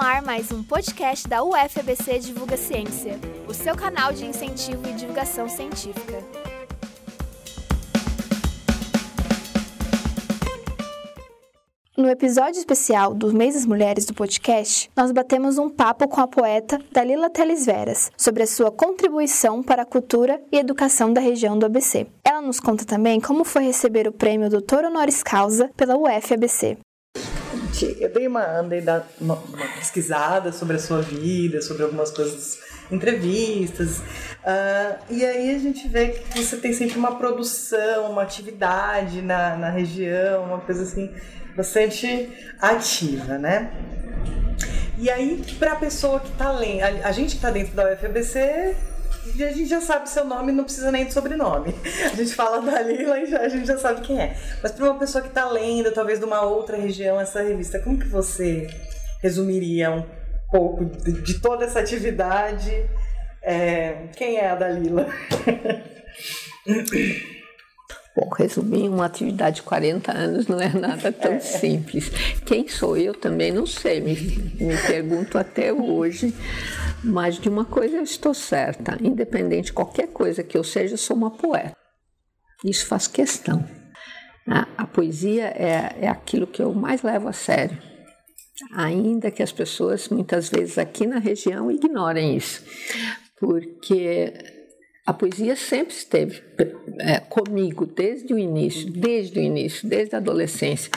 ar mais um podcast da UFABC Divulga Ciência, o seu canal de incentivo e divulgação científica. No episódio especial dos Mês das Mulheres do podcast, nós batemos um papo com a poeta Dalila Teles Veras sobre a sua contribuição para a cultura e educação da região do ABC. Ela nos conta também como foi receber o prêmio Doutor Honoris Causa pela UFABC. Eu dei uma, andei da, uma, uma pesquisada sobre a sua vida, sobre algumas coisas, entrevistas, uh, e aí a gente vê que você tem sempre uma produção, uma atividade na, na região, uma coisa assim bastante ativa, né? E aí, para a pessoa que está lendo, a, gente que está dentro da UFABC, a gente já sabe seu nome, não precisa nem de sobrenome. A gente fala da Lila e já, a gente já sabe quem é. Mas para uma pessoa que está lendo, talvez de uma outra região, essa revista, como que você resumiria um pouco de, de toda essa atividade? É, quem é a Dalila? Bom, resumir uma atividade de 40 anos não é nada tão é. simples. Quem sou eu também não sei, me, me pergunto até hoje. Mas de uma coisa eu estou certa: independente de qualquer coisa que eu seja, eu sou uma poeta. Isso faz questão. A, a poesia é, é aquilo que eu mais levo a sério. Ainda que as pessoas, muitas vezes aqui na região, ignorem isso. Porque a poesia sempre esteve é, comigo desde o início, desde o início, desde a adolescência.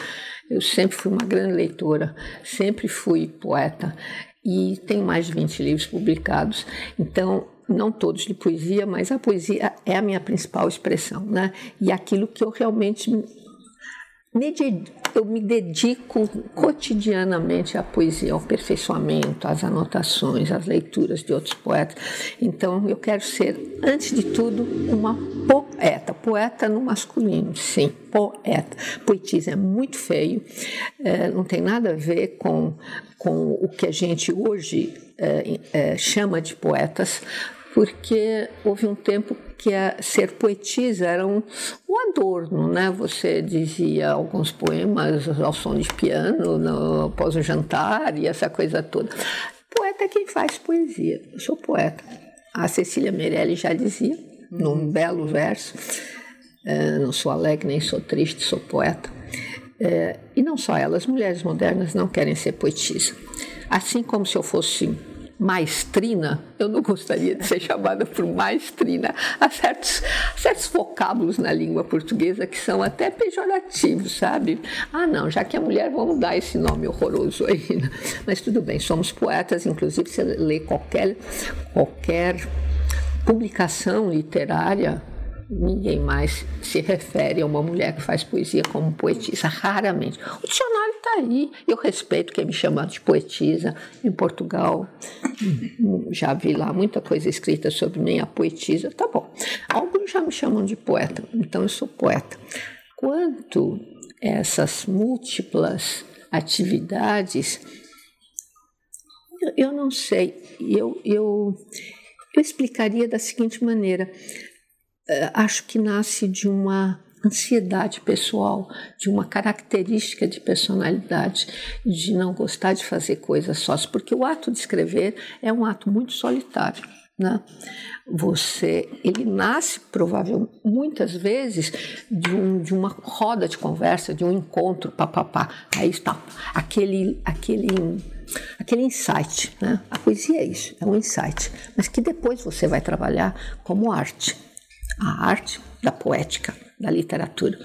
Eu sempre fui uma grande leitora, sempre fui poeta e tenho mais de 20 livros publicados. Então, não todos de poesia, mas a poesia é a minha principal expressão, né? E aquilo que eu realmente eu me dedico cotidianamente à poesia, ao aperfeiçoamento, às anotações, às leituras de outros poetas. Então, eu quero ser, antes de tudo, uma poeta. Poeta no masculino, sim, poeta. Poetisa é muito feio, é, não tem nada a ver com, com o que a gente hoje é, é, chama de poetas, porque houve um tempo que a, ser poetisa era um, um adorno, né? Você dizia alguns poemas ao som de piano no, após o jantar e essa coisa toda. Poeta é quem faz poesia. Eu sou poeta. A Cecília Meirelli já dizia, num uhum. belo verso, é, não sou alegre nem sou triste, sou poeta. É, e não só elas, mulheres modernas não querem ser poetisa. Assim como se eu fosse maestrina, eu não gostaria de ser chamada por maestrina. Há certos, certos vocábulos na língua portuguesa que são até pejorativos, sabe? Ah, não, já que é mulher, vamos dar esse nome horroroso aí. Né? Mas tudo bem, somos poetas, inclusive você lê qualquer, qualquer publicação literária ninguém mais se refere a uma mulher que faz poesia como poetisa, raramente. O dicionário está aí, eu respeito quem me chama de poetisa. Em Portugal, já vi lá muita coisa escrita sobre mim, a poetisa, tá bom. Alguns já me chamam de poeta, então eu sou poeta. Quanto essas múltiplas atividades, eu não sei, eu, eu, eu explicaria da seguinte maneira acho que nasce de uma ansiedade pessoal, de uma característica de personalidade, de não gostar de fazer coisas sós, porque o ato de escrever é um ato muito solitário. Né? Você, ele nasce provavelmente muitas vezes de, um, de uma roda de conversa, de um encontro, papapá. Aí está aquele, aquele, aquele insight, né? A poesia é isso, é um insight, mas que depois você vai trabalhar como arte a arte da poética, da literatura.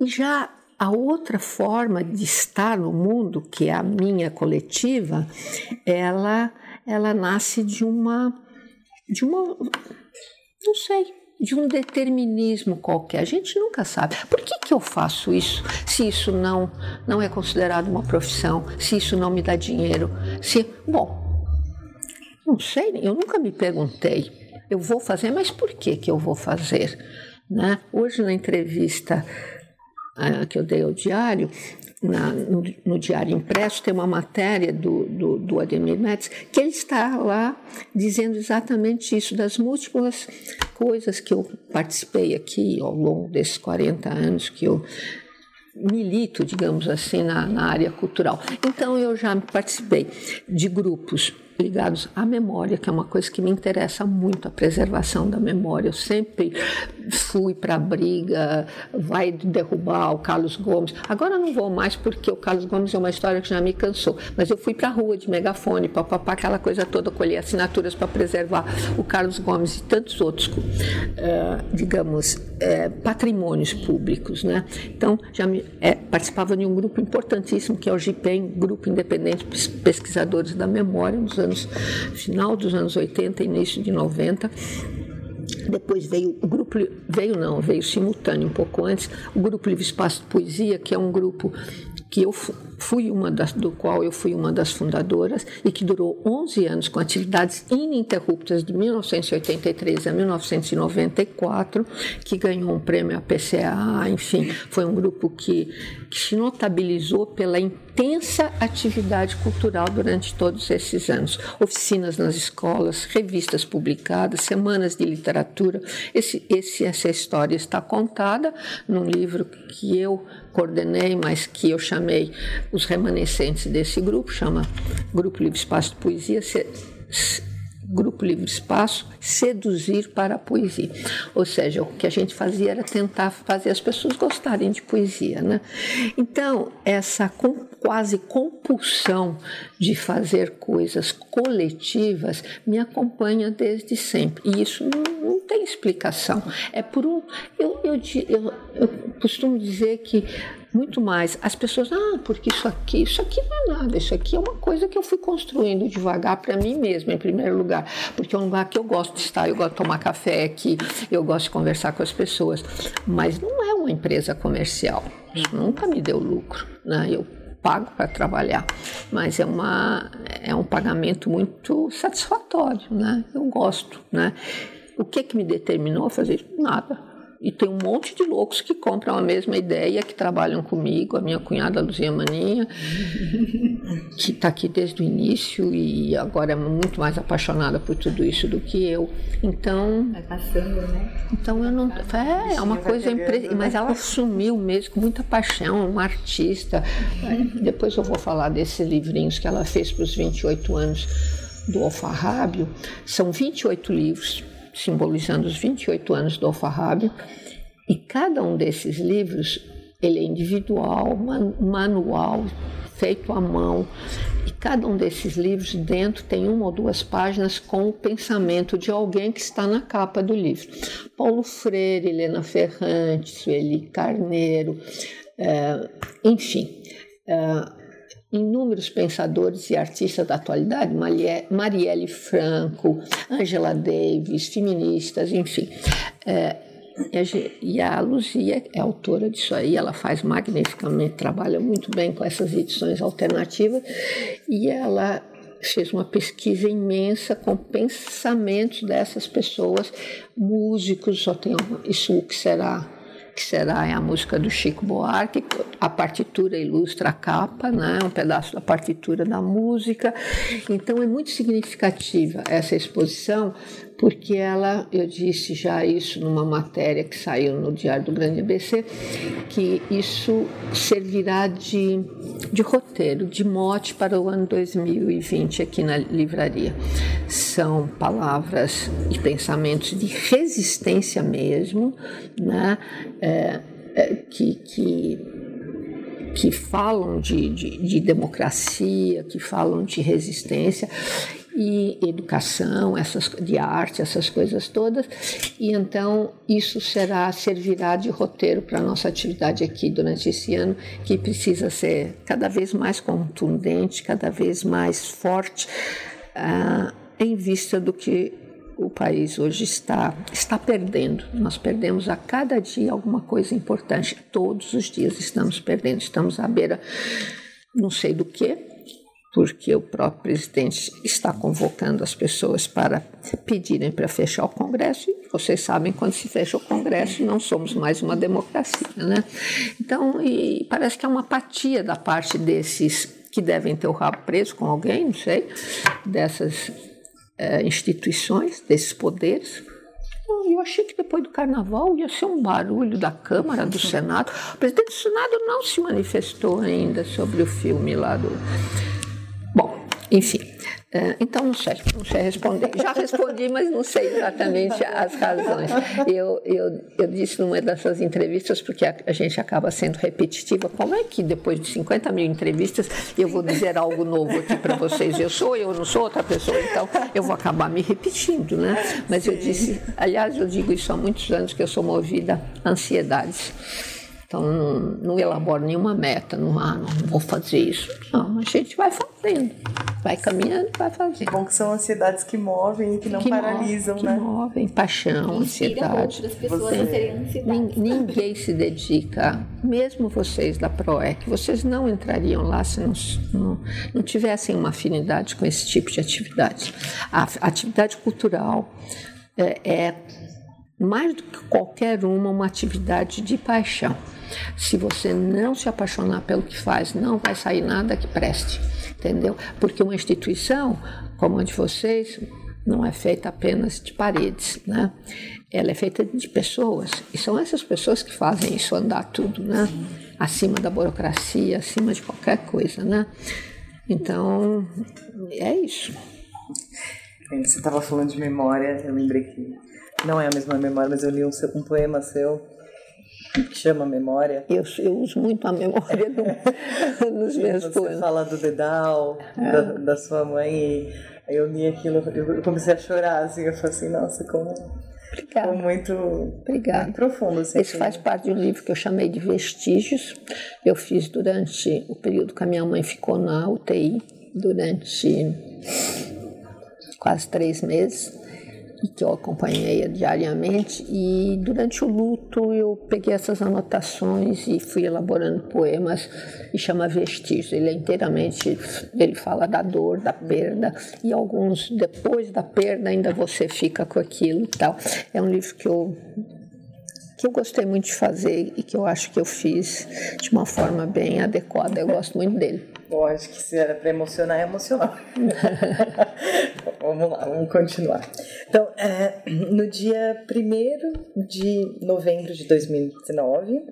E já a outra forma de estar no mundo, que é a minha coletiva, ela ela nasce de uma de uma não sei, de um determinismo qualquer. A gente nunca sabe. Por que, que eu faço isso? Se isso não não é considerado uma profissão, se isso não me dá dinheiro, se bom, não sei, eu nunca me perguntei eu vou fazer, mas por que, que eu vou fazer? Né? Hoje, na entrevista uh, que eu dei ao diário, na, no, no, Diário Impresso, tem uma matéria do, do, do Ademir Metz, que ele está lá dizendo exatamente isso, das múltiplas coisas que eu participei aqui ao longo desses 40 anos que eu milito, digamos assim, na, na área cultural. Então eu já participei de grupos ligados à memória, que é uma coisa que me interessa muito, a preservação da memória. Eu sempre fui para a briga, vai derrubar o Carlos Gomes. Agora não vou mais porque o Carlos Gomes é uma história que já me cansou, mas eu fui para a rua de megafone, papapá, aquela coisa toda, colher assinaturas para preservar o Carlos Gomes e tantos outros, uh, digamos, uh, patrimônios públicos. Né? Então, já me, é, participava de um grupo importantíssimo, que é o GIPEM, Grupo Independente Pesquisadores da Memória, nos anos final dos anos 80, início de 90. Depois veio o grupo, veio não, veio simultâneo, um pouco antes, o grupo Livre Espaço de Poesia, que é um grupo que eu fui uma das, do qual eu fui uma das fundadoras e que durou 11 anos com atividades ininterruptas de 1983 a 1994, que ganhou um prêmio APCA, enfim, foi um grupo que, que se notabilizou pela intensa atividade cultural durante todos esses anos. Oficinas nas escolas, revistas publicadas, semanas de literatura. Esse, esse, essa história está contada num livro que eu coordenei, mas que eu chamei os remanescentes desse grupo, chama Grupo Livre Espaço de Poesia, Grupo Livre Espaço, seduzir para a poesia. Ou seja, o que a gente fazia era tentar fazer as pessoas gostarem de poesia. Né? Então, essa quase compulsão de fazer coisas coletivas me acompanha desde sempre. E isso não, não tem explicação. É por um. Eu, eu, eu, eu costumo dizer que muito mais. As pessoas, ah, porque isso aqui, isso aqui não é nada, isso aqui é uma coisa que eu fui construindo devagar para mim mesma, em primeiro lugar, porque é um lugar que eu gosto de estar, eu gosto de tomar café aqui, eu gosto de conversar com as pessoas, mas não é uma empresa comercial, isso nunca me deu lucro, né? Eu pago para trabalhar, mas é, uma, é um pagamento muito satisfatório, né? Eu gosto, né? O que que me determinou a fazer? Nada e tem um monte de loucos que compram a mesma ideia, que trabalham comigo, a minha cunhada Luzia Maninha, que está aqui desde o início e agora é muito mais apaixonada por tudo isso do que eu. Então. Vai passando, né? Então eu não. É, é uma coisa impressionante. Mas ela assumiu mesmo com muita paixão, uma artista. Depois eu vou falar desses livrinhos que ela fez para os 28 anos do Alfarrábio. São 28 livros simbolizando os 28 anos do alfarrábio, e cada um desses livros ele é individual, manual, feito à mão. E cada um desses livros dentro tem uma ou duas páginas com o pensamento de alguém que está na capa do livro. Paulo Freire, Helena Ferrante, Sueli Carneiro, é, enfim. É, inúmeros pensadores e artistas da atualidade, Marielle Franco, Angela Davis, feministas, enfim. É, e a Luzia é autora disso aí, ela faz magnificamente, trabalha muito bem com essas edições alternativas e ela fez uma pesquisa imensa com pensamentos dessas pessoas, músicos, só tem isso que será que será a música do Chico Buarque. A partitura ilustra a capa, né? um pedaço da partitura da música. Então é muito significativa essa exposição, porque ela, eu disse já isso numa matéria que saiu no Diário do Grande ABC, que isso servirá de, de roteiro, de mote para o ano 2020 aqui na livraria. São palavras e pensamentos de resistência mesmo, né? É, é, que, que que falam de, de, de, democracia, que falam de resistência e educação, essas de arte, essas coisas todas. E então isso será servirá de roteiro para a nossa atividade aqui durante esse ano, que precisa ser cada vez mais contundente, cada vez mais forte, uh, em vista do que o país hoje está está perdendo. Nós perdemos a cada dia alguma coisa importante. Todos os dias estamos perdendo. Estamos à beira não sei do que, porque o próprio presidente está convocando as pessoas para pedirem para fechar o Congresso, e vocês sabem, quando se fecha o Congresso, não somos mais uma democracia. Né? Então, parece que é uma apatia da parte desses que devem ter o rabo preso com alguém, não sei, dessas é, instituições, desses poderes. Eu achei que depois do carnaval ia ser um barulho da Câmara, do Senado. O presidente do Senado não se manifestou ainda sobre o filme lá do. Enfim. É, então, não sei, não sei responder. Já respondi, mas não sei exatamente as razões. Eu, eu, eu disse numa dessas entrevistas, porque a, a gente acaba sendo repetitiva, como é que depois de 50 mil entrevistas eu vou dizer algo novo aqui para vocês? Eu sou, eu não sou outra pessoa, então eu vou acabar me repetindo, né? Mas eu disse, aliás, eu digo isso há muitos anos, que eu sou movida a ansiedades. Então, não, não elaboro nenhuma meta, não, ah, não vou fazer isso. Não, a gente vai fazendo, vai caminhando vai fazendo. Bom que são ansiedades que movem e que não que paralisam, move, né? Que movem, paixão, ansiedade. outras pessoas a terem ansiedade. Ninguém se dedica, mesmo vocês da PROEC, vocês não entrariam lá se não, não, não tivessem uma afinidade com esse tipo de atividade. A atividade cultural é, é mais do que qualquer uma, uma atividade de paixão. Se você não se apaixonar pelo que faz, não vai sair nada que preste, entendeu? Porque uma instituição como a de vocês não é feita apenas de paredes, né? Ela é feita de pessoas e são essas pessoas que fazem isso andar tudo, né? Acima da burocracia, acima de qualquer coisa, né? Então é isso. Você estava falando de memória, eu lembrei que não é a mesma memória, mas eu li um, um poema seu que chama Memória. Eu, eu uso muito a memória do, nos meus Você poemas. fala do dedal, é. da, da, sua mãe, e eu li aquilo, eu comecei a chorar, assim, eu falei assim, nossa, como... Obrigada. muito, Obrigada. muito profundo. Assim, Esse faz parte de um livro que eu chamei de Vestígios. Eu fiz durante o período que a minha mãe ficou na UTI, durante quase três meses que eu acompanhei diariamente e durante o luto eu peguei essas anotações e fui elaborando poemas e chama Vestígios. Ele é inteiramente, ele fala da dor, da perda e alguns depois da perda ainda você fica com aquilo e tal. É um livro que eu que eu gostei muito de fazer e que eu acho que eu fiz de uma forma bem adequada. Eu gosto muito dele. Acho que se era para emocionar, é emocional. vamos lá, vamos continuar. Então, é, no dia 1 de novembro de 2019,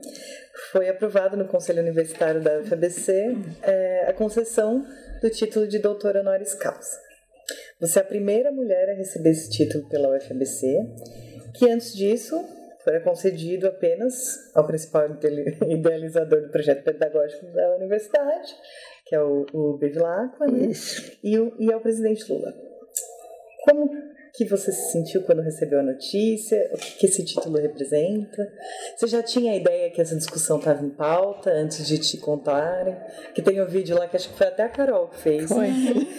foi aprovado no Conselho Universitário da UFABC é, a concessão do título de doutora honoris causa. Você é a primeira mulher a receber esse título pela UFABC, que antes disso foi concedido apenas ao principal idealizador do projeto pedagógico da universidade, que é o, o Bevilacqua, né? Isso. E, o, e ao presidente Lula. Como que você se sentiu quando recebeu a notícia? O que esse título representa? Você já tinha a ideia que essa discussão estava em pauta antes de te contarem? Que tem um vídeo lá que acho que foi até a Carol que fez. Foi.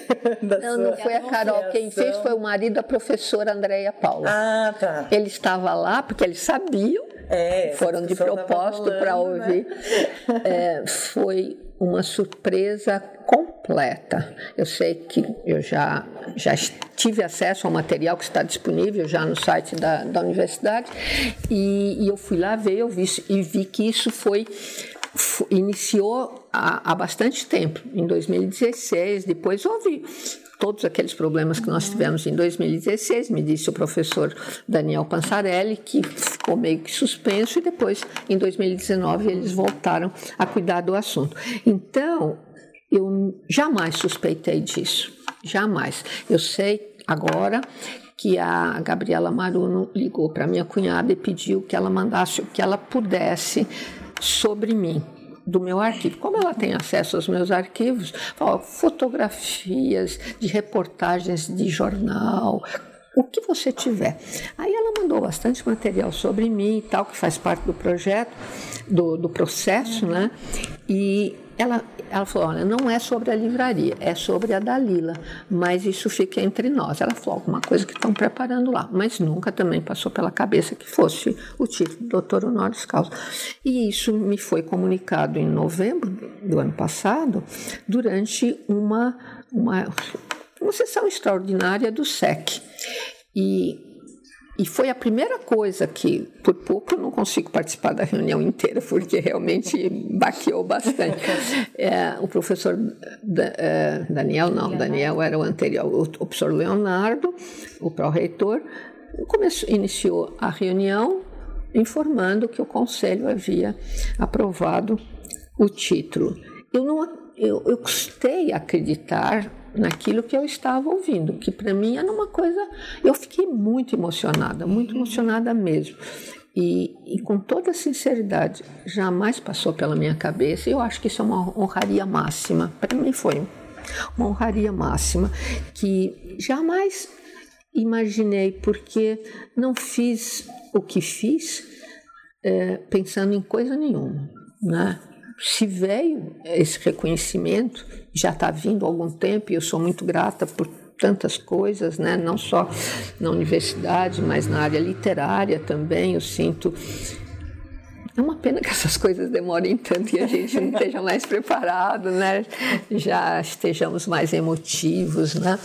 não, não foi a Carol. Quem fez foi o marido da professora Andréia Paula. Ah, tá. Ele estava lá porque eles sabiam. É, foram de propósito para né? ouvir. Né? É, foi uma surpresa completa. Eu sei que eu já, já tive acesso ao material que está disponível já no site da, da universidade e, e eu fui lá ver eu vi, e vi que isso foi iniciou há, há bastante tempo, em 2016, depois houve todos aqueles problemas que nós tivemos em 2016, me disse o professor Daniel Pansarelli, que ficou meio que suspenso, e depois, em 2019, eles voltaram a cuidar do assunto. Então, eu jamais suspeitei disso, jamais. Eu sei agora que a Gabriela Maruno ligou para minha cunhada e pediu que ela mandasse o que ela pudesse sobre mim do meu arquivo. Como ela tem acesso aos meus arquivos, fotografias de reportagens de jornal, o que você tiver. Aí ela mandou bastante material sobre mim e tal, que faz parte do projeto, do, do processo, né? E ela, ela falou: olha, não é sobre a livraria, é sobre a Dalila, mas isso fica entre nós. Ela falou alguma coisa que estão preparando lá, mas nunca também passou pela cabeça que fosse o título Doutor Honoris Causa. E isso me foi comunicado em novembro do ano passado, durante uma, uma, uma sessão extraordinária do SEC. E e foi a primeira coisa que, por pouco, eu não consigo participar da reunião inteira, porque realmente baqueou bastante. É, o professor da, é, Daniel, não, Daniel era o anterior, o, o professor Leonardo, o pró-reitor, começou, iniciou a reunião informando que o conselho havia aprovado o título. Eu não eu, eu custei acreditar naquilo que eu estava ouvindo, que para mim era uma coisa. Eu fiquei muito emocionada, muito emocionada mesmo. E, e, com toda sinceridade, jamais passou pela minha cabeça. Eu acho que isso é uma honraria máxima. Para mim foi uma honraria máxima que jamais imaginei, porque não fiz o que fiz é, pensando em coisa nenhuma. Né? Se veio esse reconhecimento, já está vindo há algum tempo, e eu sou muito grata por tantas coisas, né? não só na universidade, mas na área literária também. Eu sinto. É uma pena que essas coisas demorem tanto e a gente não esteja mais preparado, né? Já estejamos mais emotivos, né?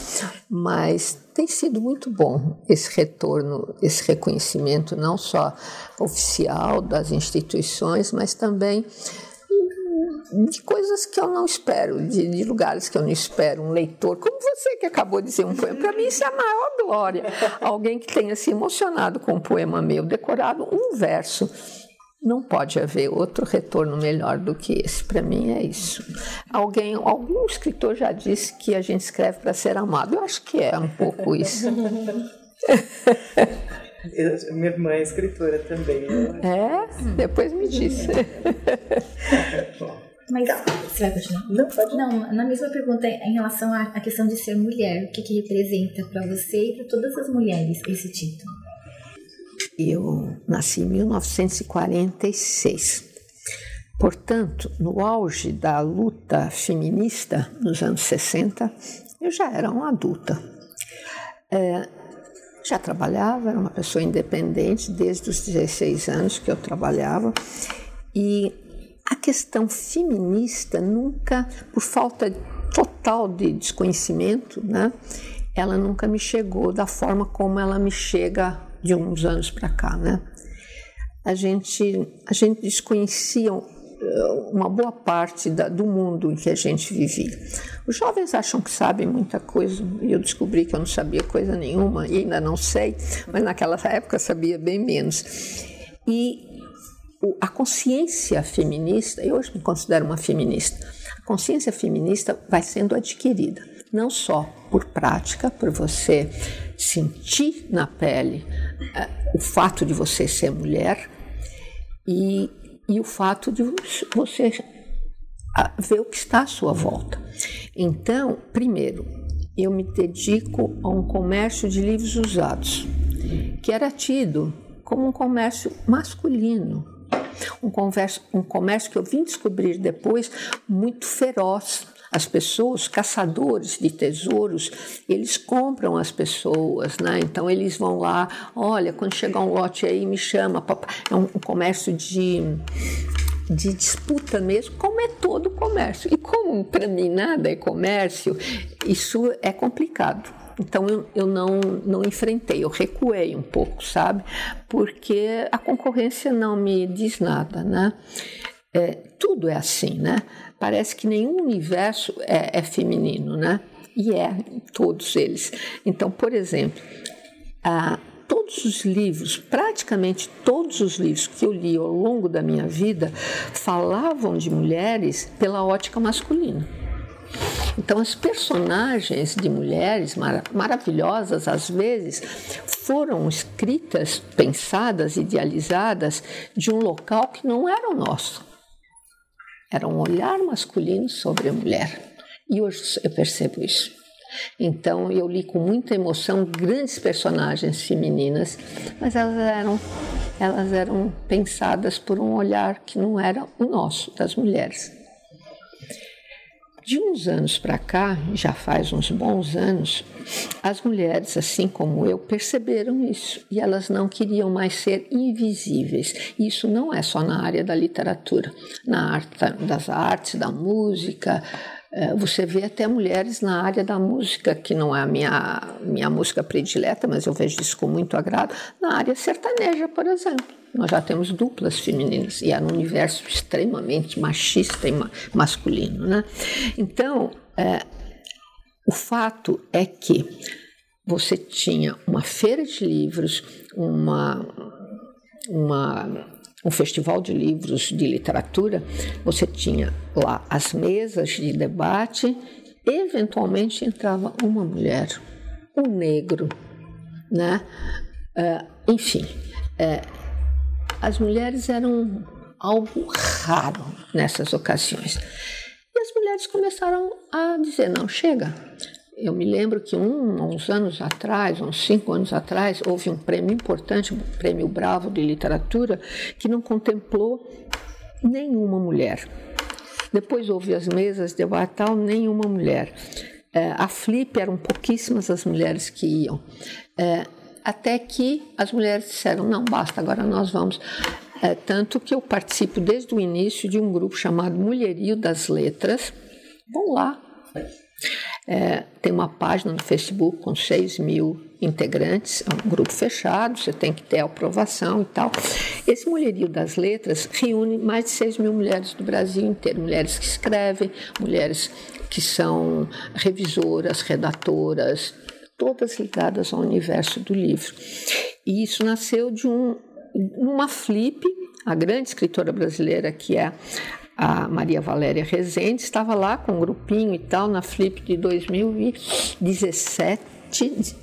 Mas tem sido muito bom esse retorno, esse reconhecimento, não só oficial das instituições, mas também de coisas que eu não espero, de, de, lugares que eu não espero, um leitor, como você que acabou de dizer um poema, para mim isso é a maior glória. Alguém que tenha se emocionado com um poema meu, decorado um verso. Não pode haver outro retorno melhor do que esse. Para mim é isso. Alguém, algum escritor já disse que a gente escreve para ser amado. Eu acho que é um pouco isso. Minha irmã é escritora também. É? Depois me disse. Mas você vai continuar? Não, pode. Não, na mesma pergunta em relação à questão de ser mulher, o que, que representa para você e para todas as mulheres esse título? Eu nasci em 1946. Portanto, no auge da luta feminista nos anos 60, eu já era uma adulta. É, já trabalhava, era uma pessoa independente desde os 16 anos que eu trabalhava e a questão feminista nunca, por falta total de desconhecimento, né, ela nunca me chegou da forma como ela me chega de uns anos para cá, né? A gente, a gente desconhecia eh, uma boa parte da, do mundo em que a gente vivia. Os jovens acham que sabem muita coisa e eu descobri que eu não sabia coisa nenhuma e ainda não sei, mas naquela época sabia bem menos. E a consciência feminista, eu hoje me considero uma feminista, a consciência feminista vai sendo adquirida, não só por prática, por você sentir na pele uh, o fato de você ser mulher e, e o fato de você ver o que está à sua volta. Então, primeiro, eu me dedico a um comércio de livros usados, que era tido como um comércio masculino um, converso, um comércio que eu vim descobrir depois muito feroz. As pessoas, caçadores de tesouros, eles compram as pessoas, né? Então eles vão lá, olha, quando chegar um lote aí, me chama. É um, um comércio de de disputa mesmo, como é todo comércio. E como para mim nada é comércio, isso é complicado. Então eu, eu não, não enfrentei, eu recuei um pouco, sabe? Porque a concorrência não me diz nada, né? É, tudo é assim, né? Parece que nenhum universo é, é feminino, né? E é, todos eles. Então, por exemplo, a, todos os livros, praticamente todos os livros que eu li ao longo da minha vida, falavam de mulheres pela ótica masculina. Então, as personagens de mulheres mar maravilhosas, às vezes, foram escritas, pensadas, idealizadas de um local que não era o nosso. Era um olhar masculino sobre a mulher. E hoje eu percebo isso. Então eu li com muita emoção grandes personagens femininas, mas elas eram elas eram pensadas por um olhar que não era o nosso das mulheres. De uns anos para cá, já faz uns bons anos, as mulheres, assim como eu, perceberam isso e elas não queriam mais ser invisíveis. Isso não é só na área da literatura, na arte das artes, da música, você vê até mulheres na área da música, que não é a minha, minha música predileta, mas eu vejo isso com muito agrado, na área sertaneja, por exemplo. Nós já temos duplas femininas e é um universo extremamente machista e masculino. Né? Então, é, o fato é que você tinha uma feira de livros, uma, uma, um festival de livros de literatura, você tinha lá as mesas de debate, eventualmente entrava uma mulher, um negro, né? Uh, enfim, uh, as mulheres eram algo raro nessas ocasiões. E as mulheres começaram a dizer: não, chega. Eu me lembro que um, uns anos atrás, uns cinco anos atrás, houve um prêmio importante, o Prêmio Bravo de Literatura, que não contemplou nenhuma mulher. Depois houve as mesas de Batal, nenhuma mulher. É, a Flip eram pouquíssimas as mulheres que iam. É, até que as mulheres disseram: não, basta, agora nós vamos. É, tanto que eu participo desde o início de um grupo chamado Mulherio das Letras. Vão lá. É, tem uma página no Facebook com 6 mil integrantes, é um grupo fechado, você tem que ter aprovação e tal. Esse Mulherio das Letras reúne mais de 6 mil mulheres do Brasil inteiro, mulheres que escrevem, mulheres que são revisoras, redatoras, todas ligadas ao universo do livro. E isso nasceu de um, uma flip, a grande escritora brasileira que é a Maria Valéria Rezende, estava lá com um grupinho e tal na flip de 2017,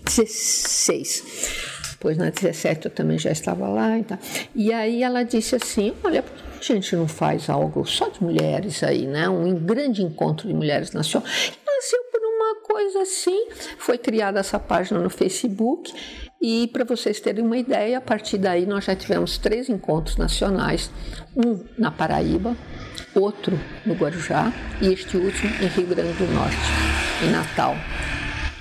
16. Pois na 17 eu também já estava lá e tal. E aí ela disse assim: Olha, por que a gente não faz algo só de mulheres aí, né? Um grande encontro de mulheres nacional. nasceu por uma coisa assim. Foi criada essa página no Facebook e para vocês terem uma ideia, a partir daí nós já tivemos três encontros nacionais, um na Paraíba, outro no Guarujá e este último em Rio Grande do Norte, em Natal.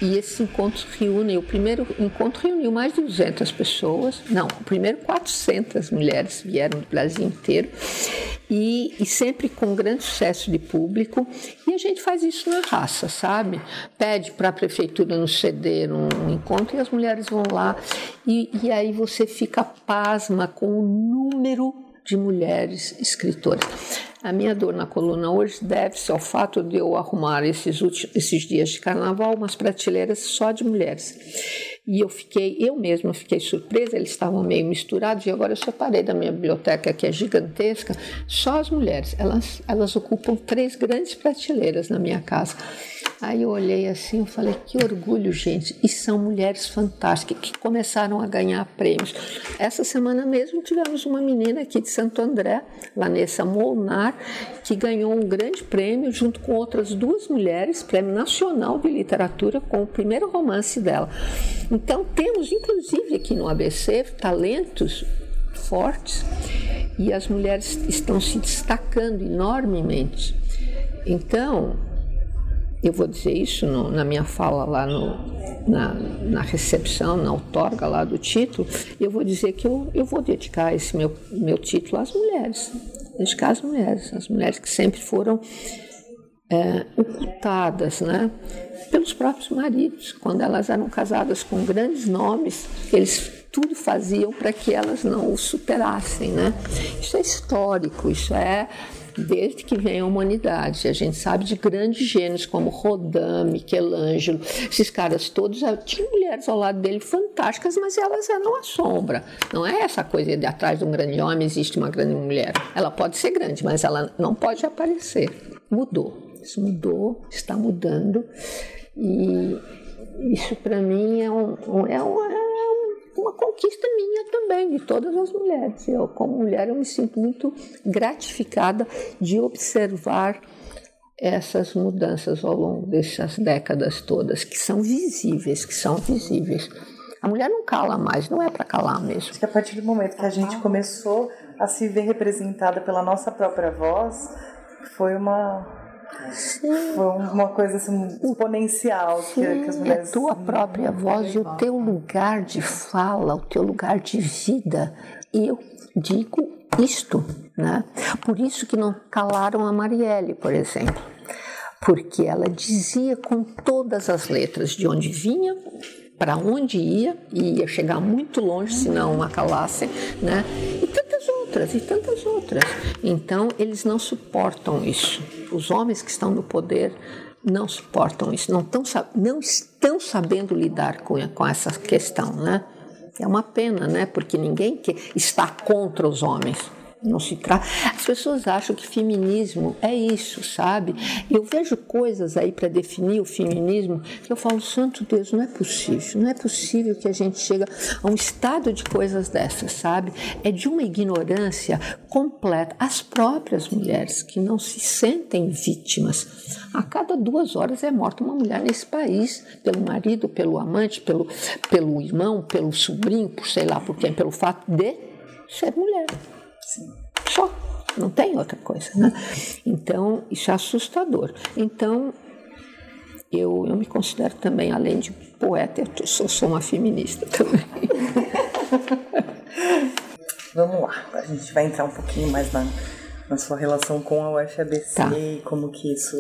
E esses encontros reúnem, o primeiro encontro reuniu mais de 200 pessoas, não, o primeiro 400 mulheres vieram do Brasil inteiro, e, e, sempre com grande sucesso de público, e a gente faz isso na raça, sabe? Pede para a prefeitura nos ceder um, um, encontro e as mulheres vão lá, e, e aí você fica pasma com o número de mulheres escritoras. A minha dor na coluna hoje deve-se ao fato de eu arrumar esses, últimos, esses dias de carnaval umas prateleiras só de mulheres. E eu fiquei, eu mesma fiquei surpresa, eles estavam meio misturados, e agora eu separei da minha biblioteca, que é gigantesca, só as mulheres. Elas, elas ocupam três grandes prateleiras na minha casa. Aí eu olhei assim e falei, que orgulho, gente. E são mulheres fantásticas que começaram a ganhar prêmios. Essa semana mesmo tivemos uma menina aqui de Santo André, Vanessa Molnar, que ganhou um grande prêmio junto com outras duas mulheres, Prêmio Nacional de Literatura, com o primeiro romance dela. Então temos, inclusive aqui no ABC, talentos fortes e as mulheres estão se destacando enormemente. Então, eu vou dizer isso no, na minha fala lá no, na, na, recepção, na outorga lá do título, eu vou dizer que eu, eu vou dedicar esse meu, meu título às mulheres, dedicar às mulheres, as mulheres que sempre foram é, ocultadas, né? Pelos próprios maridos, quando elas eram casadas com grandes nomes, eles tudo faziam para que elas não o superassem, né? Isso é histórico, isso é desde que vem a humanidade. A gente sabe de grandes gênios como Rodin, Michelangelo, esses caras todos. Eh, tinham mulheres ao lado dele fantásticas, mas elas eram a sombra. Não é essa coisa de atrás de um grande homem existe uma grande mulher. Ela pode ser grande, mas ela não pode aparecer. Mudou. Isso mudou, está mudando. E isso para mim é, um, é, é uma conquista minha também, de todas as mulheres. Eu, como mulher, eu me sinto muito gratificada de observar essas mudanças ao longo dessas décadas todas, que são visíveis, que são visíveis. A mulher não cala mais, não é para calar mesmo. Acho que a partir do momento que a gente começou a se ver representada pela nossa própria voz, foi uma Sim. Foi uma coisa assim, exponencial Sim, que, que as mulheres. A tua própria voz e o teu lugar de fala, o teu lugar de vida. Eu digo isto, né? Por isso que não calaram a Marielle, por exemplo. Porque ela dizia com todas as letras de onde vinha, para onde ia, e ia chegar muito longe se não a calassem, né? E tantas outras, e tantas outras. Então, eles não suportam isso. Os homens que estão no poder não suportam isso, não, tão, não estão sabendo lidar com, com essa questão, né? É uma pena, né? Porque ninguém que está contra os homens. Não se trata. As pessoas acham que feminismo é isso, sabe? Eu vejo coisas aí para definir o feminismo que eu falo, santo Deus, não é possível. Não é possível que a gente chegue a um estado de coisas dessas, sabe? É de uma ignorância completa. As próprias mulheres que não se sentem vítimas. A cada duas horas é morta uma mulher nesse país, pelo marido, pelo amante, pelo, pelo irmão, pelo sobrinho, por sei lá por quem, pelo fato de ser mulher. Sim. Só. Não tem outra coisa, né? Então, isso é assustador. Então, eu, eu me considero também, além de poeta, eu sou, sou uma feminista também. Vamos lá, a gente vai entrar um pouquinho mais na, na sua relação com a UFABC tá. e como que isso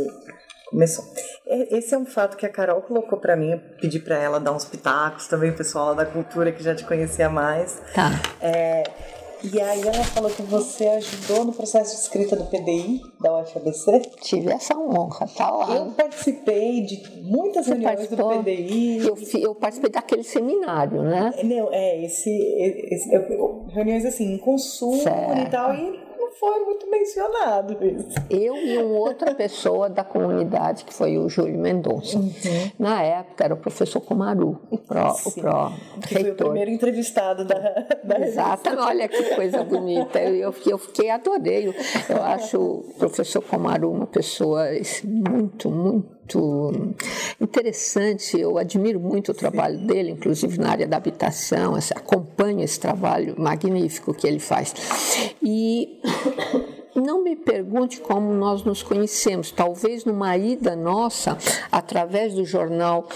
começou. Esse é um fato que a Carol colocou para mim, eu pedi para ela dar uns pitacos também, o pessoal lá da cultura que já te conhecia mais. Tá. É, e aí ela falou que você ajudou no processo de escrita do PDI da UFABC? Tive essa honra, tá lá. Eu participei de muitas você reuniões do PDI. Eu, eu, participei daquele seminário, né? Não, é, esse, esse reuniões assim, em consumo certo. e tal, e foi muito mencionado isso. Eu e uma outra pessoa da comunidade, que foi o Júlio Mendonça. Uhum. Na época era o professor Comaru, o pró, o pró que foi o primeiro entrevistado da, da Exatamente, olha que coisa bonita. Eu, eu fiquei, adorei. Eu acho o professor Comaru uma pessoa muito, muito muito interessante. Eu admiro muito o trabalho dele, inclusive na área da habitação. Acompanho esse trabalho magnífico que ele faz. E não me pergunte como nós nos conhecemos. Talvez numa ida nossa, através do jornal,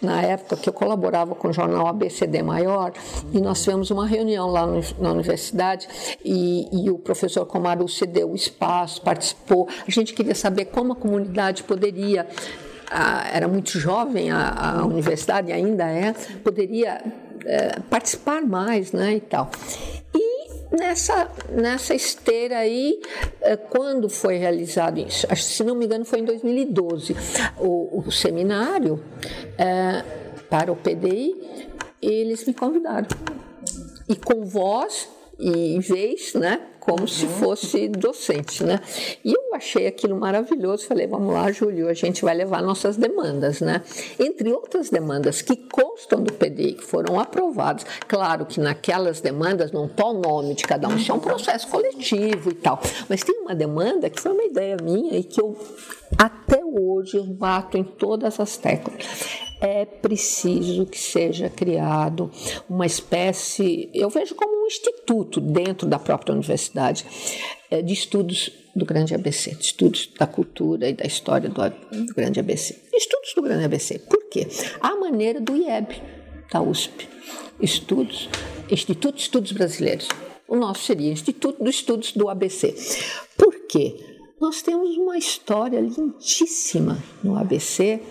na época que eu colaborava com o jornal ABCD Maior, e nós tivemos uma reunião lá no, na universidade, e, e o professor Comaru cedeu o espaço, participou. A gente queria saber como a comunidade poderia era muito jovem a, a, universidade, ainda é, poderia é, participar mais, né, e tal. E nessa, nessa esteira aí, é, quando foi realizado isso, se não me engano foi em 2012, o, o seminário é, para o PDI, eles me convidaram. E com voz e vez, né? Como uhum. se fosse docente, né? E eu achei aquilo maravilhoso. Falei, vamos lá, Júlio, a gente vai levar nossas demandas, né? Entre outras demandas que constam do PDI, que foram aprovadas. Claro que naquelas demandas não está o nome de cada um, isso é um processo coletivo e tal. Mas tem uma demanda que foi uma ideia minha e que eu até hoje eu bato em todas as teclas é preciso que seja criado uma espécie, eu vejo como um instituto dentro da própria universidade, é, de estudos do grande ABC, de estudos da cultura e da história do, grande ABC. Estudos do grande ABC. Por quê? A maneira do IEB, da USP. Estudos, Instituto de Estudos Brasileiros. O nosso seria Instituto dos Estudos do ABC. Por quê? Nós temos uma história lindíssima no ABC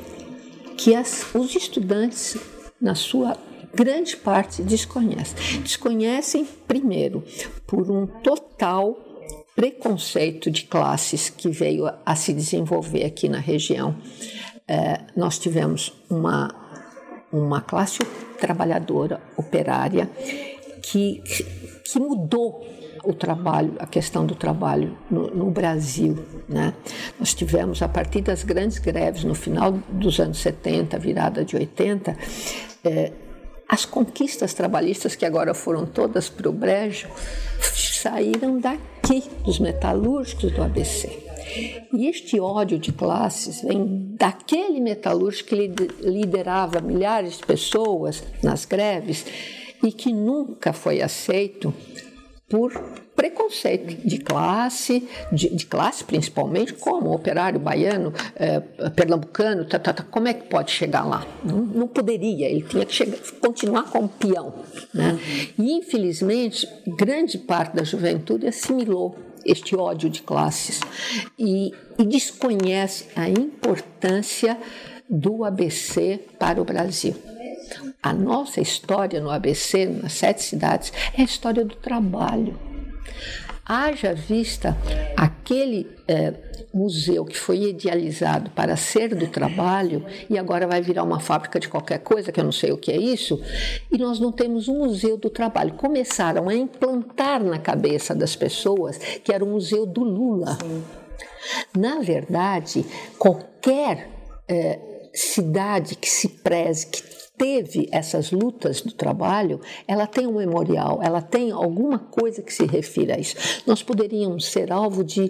que as, os estudantes, na sua grande parte, desconhecem. Desconhecem, primeiro, por um total preconceito de classes que veio a, a se desenvolver aqui na região. É, nós tivemos uma, uma classe trabalhadora, operária, que, que mudou o trabalho, a questão do trabalho no, no, Brasil. Né? Nós tivemos, a partir das grandes greves no final dos anos 70, virada de 80, é, as conquistas trabalhistas, que agora foram todas para o brejo, saíram daqui, dos metalúrgicos do ABC. E este ódio de classes vem daquele metalúrgico que liderava milhares de pessoas nas greves e que nunca foi aceito por preconceito de classe, de, de classe principalmente, como operário baiano, é, pernambucano, tá, tá, tá, como é que pode chegar lá? Não, não poderia, ele tinha que chegar, continuar como peão. Né? E, infelizmente, grande parte da juventude assimilou este ódio de classes e, e desconhece a importância do ABC para o Brasil. A nossa história no ABC, nas sete cidades, é a história do trabalho. Haja vista aquele é, museu que foi idealizado para ser do trabalho e agora vai virar uma fábrica de qualquer coisa, que eu não sei o que é isso, e nós não temos um museu do trabalho. Começaram a implantar na cabeça das pessoas que era o museu do Lula. Sim. Na verdade, qualquer é, cidade que se preze, que teve essas lutas do trabalho, ela tem um memorial, ela tem alguma coisa que se refira a isso. Nós poderíamos ser alvo de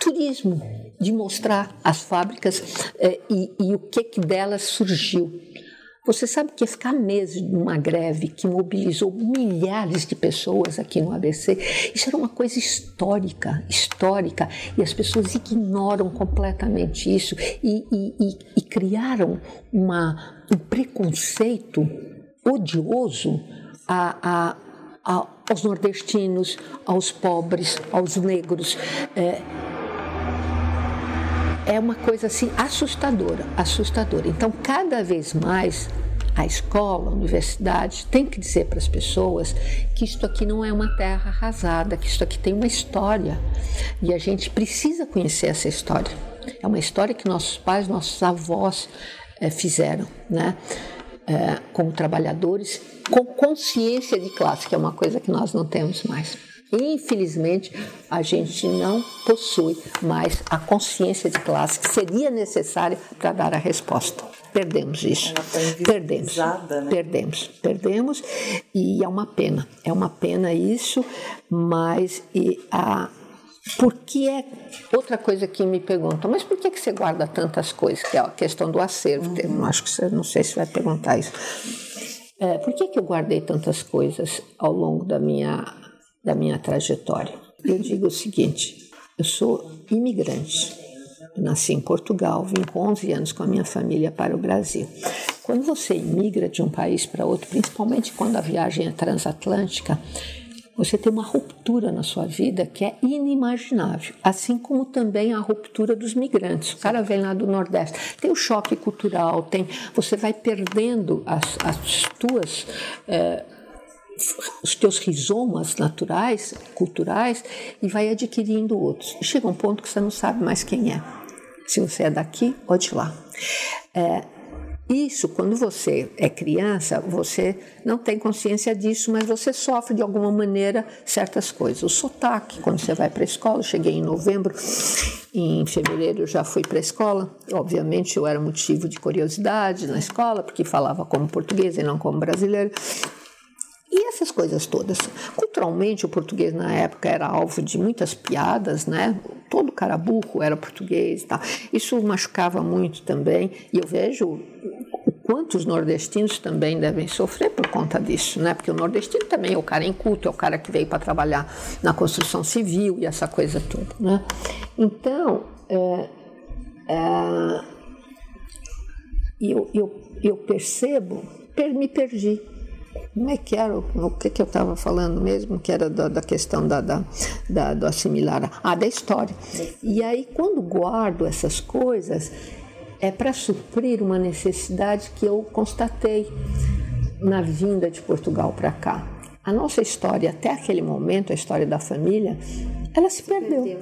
turismo, de mostrar as fábricas eh, e, e, o que, que delas surgiu. Você sabe que ficar meses numa greve que mobilizou milhares de pessoas aqui no ABC, isso era uma coisa histórica, histórica, e as pessoas ignoram completamente isso e, e, e criaram uma, um preconceito odioso a, a, a, aos nordestinos, aos pobres, aos negros. É, é uma coisa assim assustadora, assustadora. Então, cada vez mais a escola, a universidade tem que dizer para as pessoas que isto aqui não é uma terra arrasada, que isto aqui tem uma história e a gente precisa conhecer essa história. É uma história que nossos pais, nossos avós é, fizeram, né? É, como trabalhadores, com consciência de classe, que é uma coisa que nós não temos mais. Infelizmente, a gente não possui mais a consciência de classe que seria necessária para dar a resposta. Perdemos isso. Perdemos. Né? Perdemos. Perdemos. E é uma pena. É uma pena isso, mas e a, por que é outra coisa que me perguntam, mas por que, que você guarda tantas coisas? Que é a questão do acervo. Uhum. Não acho que você, não sei se vai perguntar isso. É, por que, que eu guardei tantas coisas ao longo da minha da minha trajetória. Eu digo o seguinte: eu sou imigrante. Eu nasci em Portugal, vim com 11 anos com a minha família para o Brasil. Quando você imigra de um país para outro, principalmente quando a viagem é transatlântica, você tem uma ruptura na sua vida que é inimaginável, assim como também a ruptura dos migrantes. O cara vem lá do Nordeste, tem o choque cultural, tem, você vai perdendo as, as tuas eh, os teus rizomas naturais, culturais, e vai adquirindo outros. Chega um ponto que você não sabe mais quem é, se você é daqui ou de lá. É, isso, quando você é criança, você não tem consciência disso, mas você sofre de alguma maneira certas coisas. O sotaque, quando você vai para a escola, cheguei em novembro, em fevereiro eu já fui para a escola. Obviamente eu era motivo de curiosidade na escola, porque falava como português e não como brasileiro. E essas coisas todas. Culturalmente, o português na época era alvo de muitas piadas, né? Todo carabuco era português e tal. Isso machucava muito também. E eu vejo o quanto os nordestinos também devem sofrer por conta disso, né? Porque o nordestino também é o cara inculto, é o cara que veio para trabalhar na construção civil e essa coisa toda, né? Então, é, é, eu, eu, eu percebo, me perdi como é que era, o que, que eu estava falando mesmo, que era da, da questão da, da, da, do assimilar, ah, da história. E aí, quando guardo essas coisas, é para suprir uma necessidade que eu constatei na vinda de Portugal para cá. A nossa história, até aquele momento, a história da família, ela se perdeu.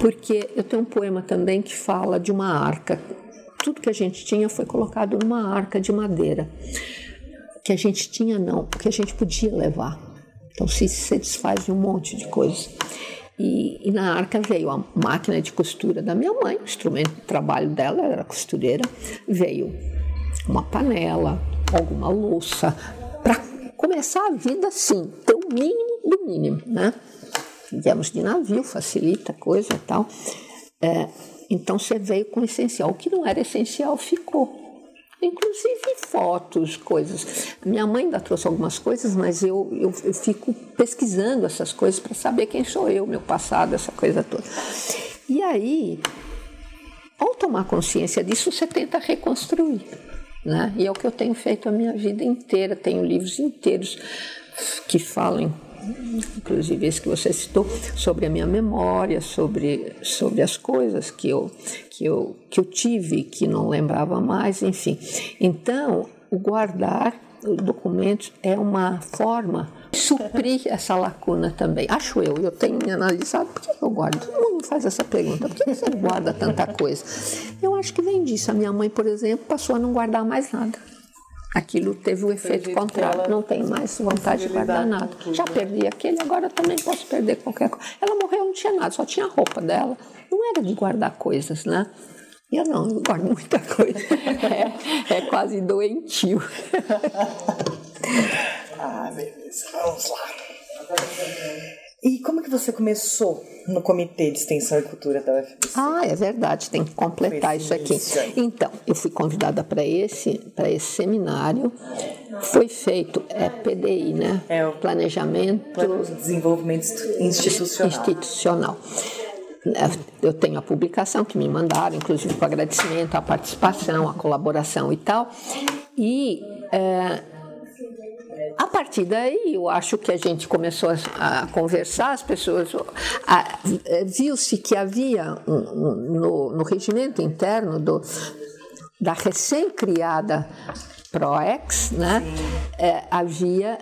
Porque eu tenho um poema também que fala de uma arca. Tudo que a gente tinha foi colocado numa arca de madeira que a gente tinha, não, que a gente podia levar. Então se, desfaz de um monte de coisas. E, e, na arca veio a máquina de costura da minha mãe, o instrumento de trabalho dela era costureira, veio uma panela, alguma louça, para começar a vida assim, ter o mínimo do mínimo, né? Viemos de navio, facilita a coisa e tal. É, então você veio com o essencial. O que não era essencial ficou inclusive fotos, coisas. Minha mãe ainda trouxe algumas coisas, mas eu, eu, eu fico pesquisando essas coisas para saber quem sou eu, meu passado, essa coisa toda. E aí, ao tomar consciência disso, você tenta reconstruir. Né? E é o que eu tenho feito a minha vida inteira. Tenho livros inteiros que falam inclusive esse que você citou, sobre a minha memória, sobre, sobre as coisas que eu, que, eu, que eu tive, que não lembrava mais, enfim. Então, o guardar documentos é uma forma de suprir essa lacuna também. Acho eu, eu tenho analisado porque eu guardo? Todo mundo me faz essa pergunta. Por que você guarda tanta coisa? Eu acho que vem disso. A minha mãe, por exemplo, passou a não guardar mais nada. Aquilo teve o efeito jeito que contrário. Não tenho mais vontade de guardar nada. tudo, Já né? perdi aquele, agora também posso perder qualquer coisa. Ela morreu, não tinha nada, só tinha a roupa dela. Não era de guardar coisas, né? Eu não, eu guardo muita coisa. É, é quase doentio. Ah, beleza. Vamos lá. E como que você começou no Comitê de Extensão e Cultura da UFBC? Ah, é verdade, tem que completar isso aqui. Então, eu fui convidada para esse, para esse seminário. Foi feito, é PDI, né? É o Planejamento Plano de Desenvolvimento Institu- Institucional. institucional. É, Eu tenho a publicação que me mandaram, inclusive com agradecimento à participação, à colaboração e tal. E é, a partir daí, eu acho que a gente começou a, a conversar, as pessoas. é, Viu-se que havia no, no regimento interno do, da recém-criada PROEX, né, é, havia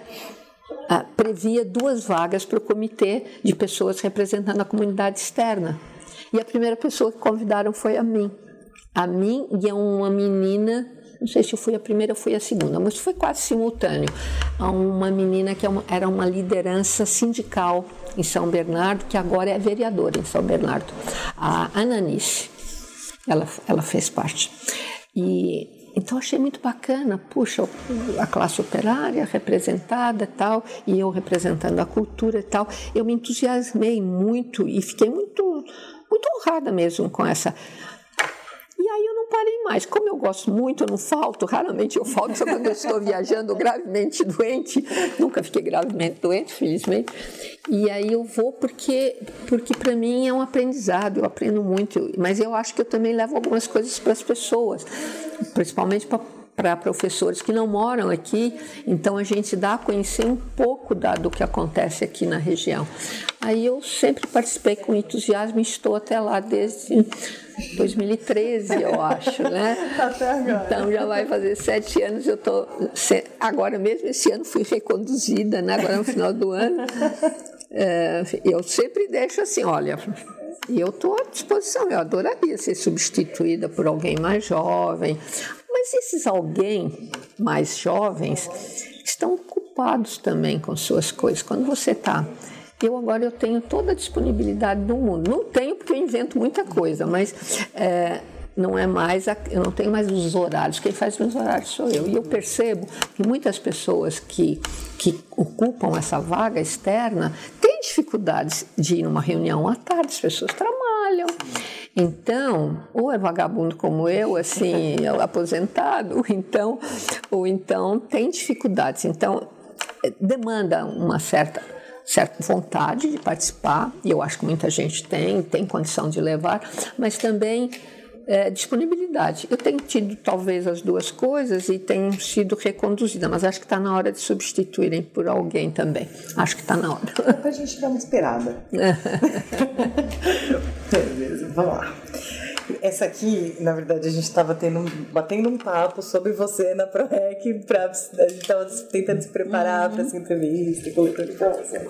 previa duas vagas para o comitê de pessoas representando a comunidade externa. E a primeira pessoa que convidaram foi a mim. A mim e a uma menina, não sei se eu fui a primeira ou fui a segunda, mas foi quase simultâneo. A uma menina que é era uma liderança sindical em São Bernardo, que agora é vereadora em São Bernardo, a Ananice. Ela, ela fez parte. E então achei muito bacana, puxa, a classe operária representada e tal, e eu representando a cultura e tal. Eu me entusiasmei muito e fiquei muito, muito honrada mesmo com essa. Aí eu não parei mais. Como eu gosto muito, eu não falto, raramente eu falto, só quando eu estou viajando gravemente doente. Nunca fiquei gravemente doente, felizmente. E aí eu vou porque, porque para mim é um aprendizado, eu aprendo muito. Mas eu acho que eu também levo algumas coisas para as pessoas, principalmente para para professores que não moram aqui, então a gente dá a conhecer um pouco da, do que acontece aqui na região. Aí eu sempre participei com entusiasmo e estou até lá desde 2013, eu acho, né? Até agora. Então já vai fazer sete anos, eu estou. Agora mesmo, esse ano fui reconduzida, né? Agora no final do ano. É, eu sempre deixo assim, olha, e eu estou à disposição, eu adoraria ser substituída por alguém mais jovem. Mas esses alguém mais jovens estão ocupados também com suas coisas. Quando você está. Eu agora eu tenho toda a disponibilidade do mundo. Não tenho porque eu invento muita coisa, mas é, não é mais, a- eu não tenho mais os horários. Quem faz meus horários sou eu. E eu percebo que muitas pessoas que, que ocupam essa vaga externa têm dificuldades de ir numa reunião à tarde, as pessoas trabalham. Então, ou é vagabundo como eu, assim, aposentado, ou então, ou então tem dificuldades. Então, eh, demanda uma certa certa vontade de participar, e eu acho que muita gente tem, tem condição de levar, mas também é, disponibilidade. Eu tenho tido talvez as duas coisas e tenho sido reconduzida, mas acho que está na hora de substituírem por alguém também. Acho que está na hora. Pra gente dar uma esperada. Beleza, vamos lá. Essa aqui, na verdade, a gente estava tendo, batendo um papo sobre você na ProRec, pra, a gente estava tentando se preparar para essa entrevista e coletando informações.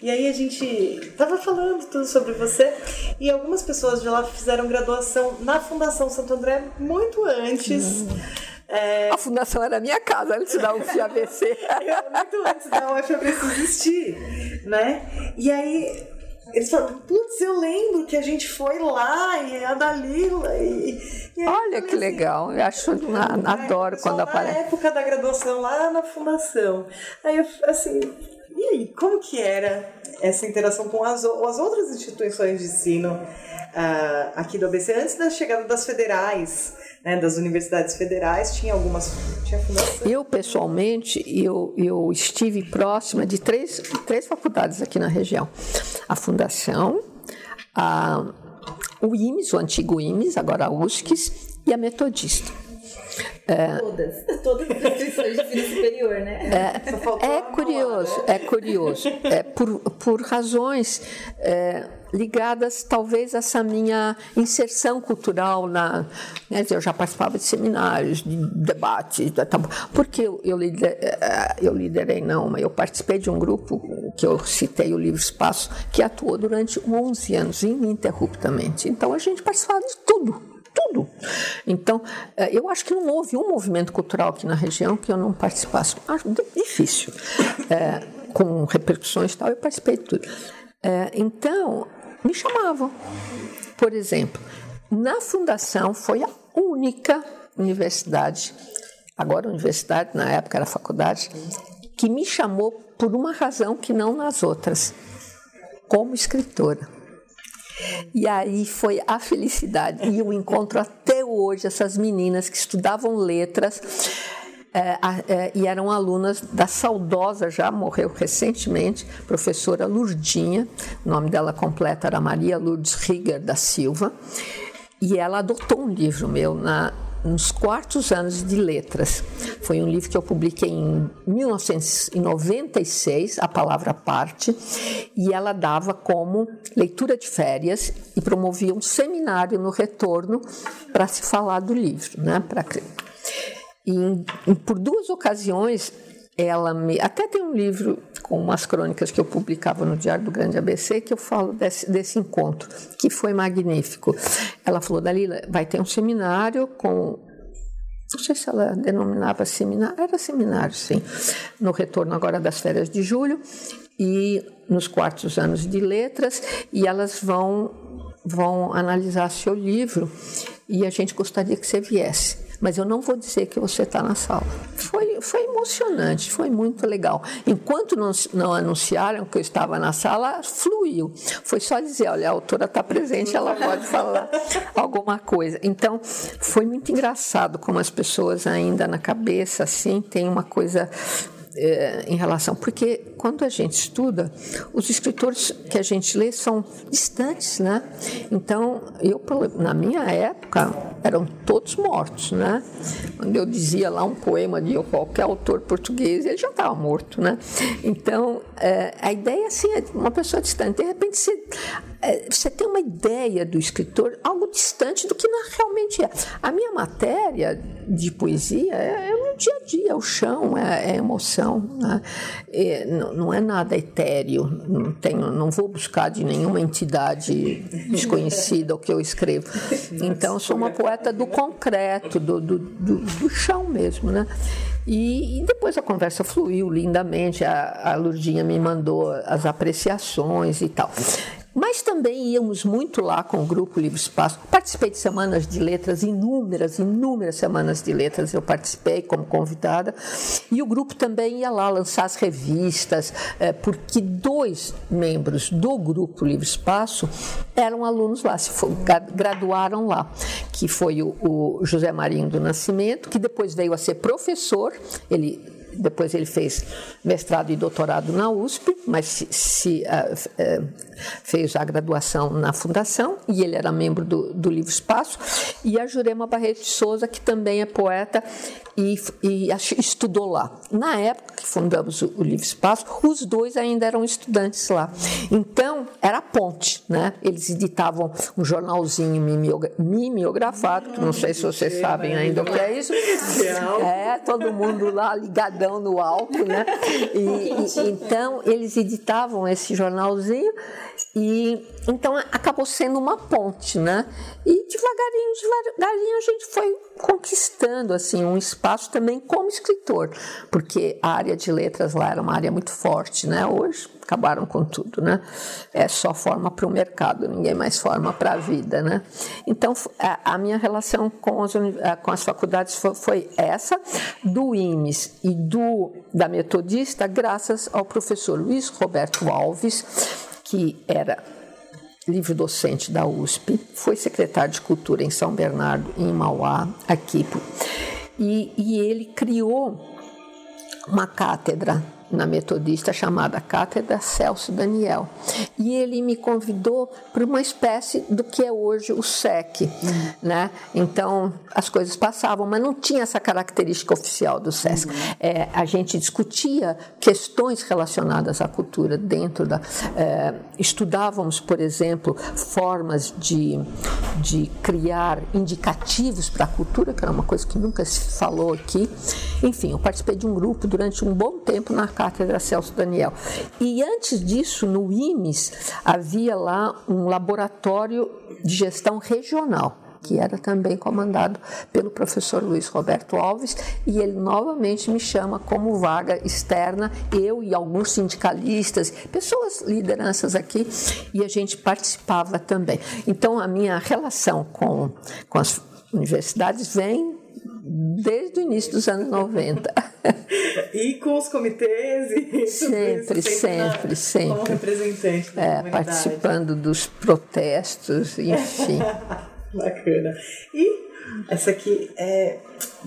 E aí a gente estava falando tudo sobre você e algumas pessoas de lá fizeram graduação na Fundação Santo André muito antes. É, A fundação era minha casa antes da UFABC. muito antes da UFABC existir, né? E aí eles falaram, putz, eu lembro que a gente foi lá e a Dalila e... e eu Olha que legal, eu acho, assim, adoro é, quando só aparece. Na época da graduação lá na fundação. Aí eu, assim, e aí, como que era essa interação com as, as outras instituições de ensino ah, aqui do ABC antes da chegada das federais, né, das universidades federais, tinha algumas, tinha fundação. Eu, pessoalmente, eu, eu estive próxima de três, três faculdades aqui na região. A Fundação, a, o IMES, o antigo IMES, agora a USCS, e a Metodista. É, todas, todas as instituições de ensino superior, né? É, é curioso, é curioso. É por, por razões é, ligadas talvez a essa minha inserção cultural na, né, eu já participava de seminários, de debates, porque eu, eu, liderei, é, eu liderei não, mas eu participei de um grupo que eu citei o livro Espaço que atuou durante 11 anos ininterruptamente. Então a gente participava de tudo tudo. Então, eh, eu acho que não houve um movimento cultural aqui na região que eu não participasse. Acho difícil. É, com repercussões e tal, eu participei de tudo. É, então, me chamavam. Por exemplo, na fundação foi a única universidade, agora universidade, na época era faculdade, que me chamou por uma razão que não nas outras, como escritora. E aí foi a felicidade. E eu encontro até hoje essas meninas que estudavam letras. É, é, e eram alunas da saudosa, já morreu recentemente, professora Lurdinha, o nome dela completo era Maria Lourdes Rieger da Silva, e ela adotou um livro meu na, nos quartos anos de letras. Foi um livro que eu publiquei em 1996, A Palavra Parte, e ela dava como leitura de férias e promovia um seminário no retorno para se falar do livro, né? Para e por duas ocasiões ela me até tem um livro com umas crônicas que eu publicava no Diário do Grande ABC que eu falo desse, desse encontro que foi magnífico. Ela falou Dalila vai ter um seminário com não sei se ela denominava seminário era seminário sim no retorno agora das férias de julho e nos quartos anos de letras e elas vão vão analisar seu livro e a gente gostaria que você viesse mas eu não vou dizer que você está na sala. Foi, foi emocionante, foi muito legal. Enquanto não, não anunciaram que eu estava na sala, fluiu. Foi só dizer: olha, a autora está presente, ela pode falar alguma coisa. Então, foi muito engraçado como as pessoas ainda na cabeça, assim, tem uma coisa é, em relação. Porque quando a gente estuda, os escritores que a gente lê são distantes, né? Então, eu, na minha época, eram todos mortos, né? Quando eu dizia lá um poema de qualquer autor português, ele já estava morto, né? Então, é, a ideia assim é uma pessoa distante. De repente, você, é, você tem uma ideia do escritor algo distante do que realmente é. A minha matéria de poesia é, é no dia a dia, é o chão, é, é emoção, né? É, não, não, é nada etéreo, não, tenho, não vou buscar de nenhuma entidade desconhecida o que eu escrevo. Então, sou uma poeta do concreto, do, do, do, do chão mesmo, né? E, e, depois a conversa fluiu lindamente, a, a Lurdinha me mandou as apreciações e tal. Mas também íamos muito lá com o grupo Livre Espaço. Participei de semanas de letras, inúmeras, inúmeras semanas de letras eu participei como convidada. E o grupo também ia lá lançar as revistas, é, porque dois membros do grupo Livre Espaço eram alunos lá, se for, graduaram lá, que foi o, o José Marinho do Nascimento, que depois veio a ser professor. Ele depois ele fez mestrado e doutorado na USP, mas se, se uh, uh, fez a graduação na fundação e ele era membro do, do Livro Espaço. E a Jurema Barreto de Souza, que também é poeta e, e estudou lá. Na época que fundamos o, o Livro Espaço, os dois ainda eram estudantes lá. Então, era a ponte, né? Eles editavam um jornalzinho mimeografado, que não sei se vocês sabem ainda o que é isso. É, todo mundo lá no álcool, né? E, e, então, eles editavam esse jornalzinho e então acabou sendo uma ponte, né? E devagarinho, devagarinho a gente foi conquistando assim um espaço também como escritor, porque a área de letras lá era uma área muito forte, né? Hoje acabaram com tudo, né? É só forma para o mercado, ninguém mais forma para a vida, né? Então a, minha relação com as, com as faculdades foi, foi essa do IMES e do da Metodista, graças ao professor Luiz Roberto Alves, que era livre docente da USP, foi secretário de Cultura em São Bernardo, em Mauá, aqui. E, e ele criou uma cátedra na Metodista chamada Cátedra Celso Daniel. E ele me convidou para uma espécie do que é hoje o SEC. Né? Então, as coisas passavam, mas não tinha essa característica oficial do SESC. Uhum. É, a gente discutia questões relacionadas à cultura dentro da. É, estudávamos, por exemplo, formas de, de criar indicativos para a cultura, que era uma coisa que nunca se falou aqui. Enfim, eu participei de um grupo durante um bom tempo na Cátedra Celso Daniel. E antes disso, no IMES, havia lá um laboratório de gestão regional que era também comandado pelo professor Luiz Roberto Alves, e ele novamente me chama como vaga externa, eu e alguns sindicalistas, pessoas, lideranças aqui, e a gente participava também. Então, a minha relação com, com as universidades vem desde o início dos anos 90. e com os comitês e sempre, sempre, na, sempre. Como representante da é, participando dos protestos, enfim. Bacana. E essa aqui é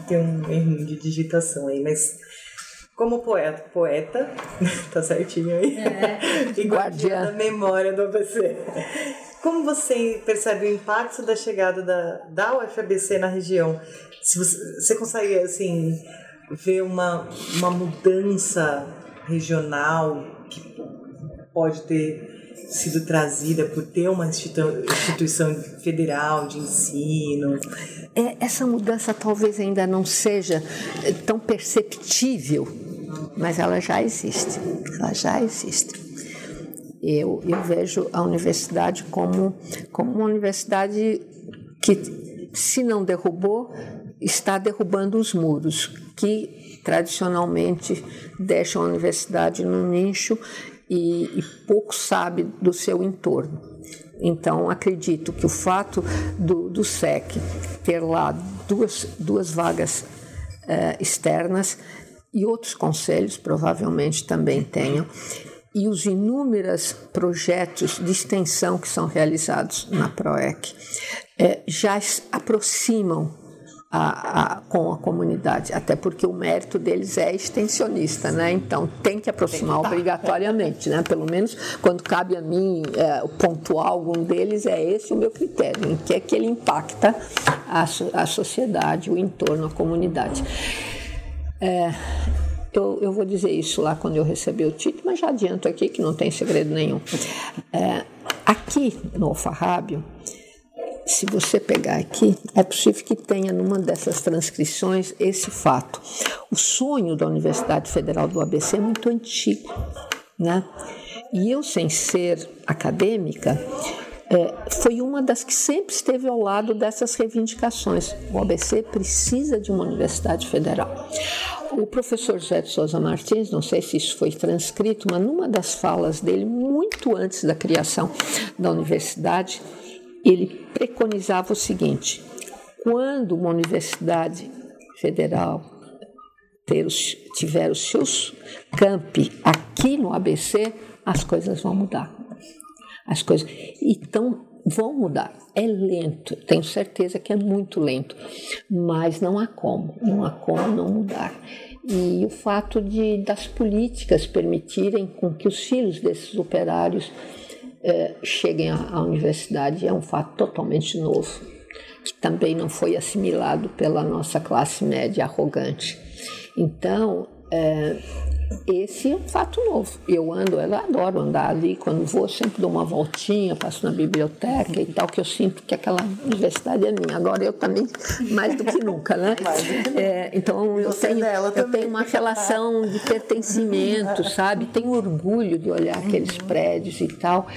tem um erro de digitação aí, mas como poeta, poeta, tá certinho aí. É. e guardiã da memória do ABC. Como você percebe o impacto da chegada da, da UFABC na região? Se você, você consegue, assim, ver uma, uma mudança regional que pode ter sido trazida por ter uma instituição federal de ensino? É, essa mudança talvez ainda não seja eh, tão perceptível, mas ela já existe. Ela já existe. Eu, eu vejo a universidade como, como uma universidade que, se não derrubou, está derrubando os muros que tradicionalmente deixam a universidade no nicho e, e pouco sabe do seu entorno. Então, acredito que o fato do, do SEC ter lá duas, duas vagas eh, externas e outros conselhos provavelmente também tenham, e os inúmeros projetos de extensão que são realizados na PROEC eh, já aproximam a, a, com a comunidade, até porque o mérito deles é extensionista, né? Então tem que aproximar obrigatoriamente, né? Pelo menos quando cabe a mim é, pontuar algum deles, é esse o meu critério, em que é que ele impacta a, a sociedade, o entorno, a comunidade. É, eu, eu, vou dizer isso lá quando eu receber o título, mas já adianto aqui que não tem segredo nenhum. É, aqui no Alfarrábio, se você pegar aqui, é possível que tenha numa dessas transcrições esse fato. O sonho da Universidade Federal do ABC é muito antigo, né? E eu, sem ser acadêmica, é, foi uma das que sempre esteve ao lado dessas reivindicações. O ABC precisa de uma universidade federal. O professor José de Souza Martins, não sei se isso foi transcrito, mas numa das falas dele, muito antes da criação da universidade, ele preconizava o seguinte: quando uma universidade federal ter tiver os seus campi aqui no ABC, as coisas vão mudar. As coisas. Então, vão mudar. É lento, tenho certeza que é muito lento, mas não há como, não há como não mudar. E o fato de das políticas permitirem com que os filhos desses operários é, cheguem à, universidade é um fato totalmente novo, que também não foi assimilado pela nossa classe média arrogante. Então, é, esse é um fato novo. Eu ando, eu adoro andar ali. Quando vou, sempre dou uma voltinha, passo na biblioteca e tal, que eu sinto que aquela universidade é minha. Agora eu também, mais do que nunca, né? É, então eu tenho, eu tenho uma relação de pertencimento, sabe? Tenho orgulho de olhar aqueles prédios e tal.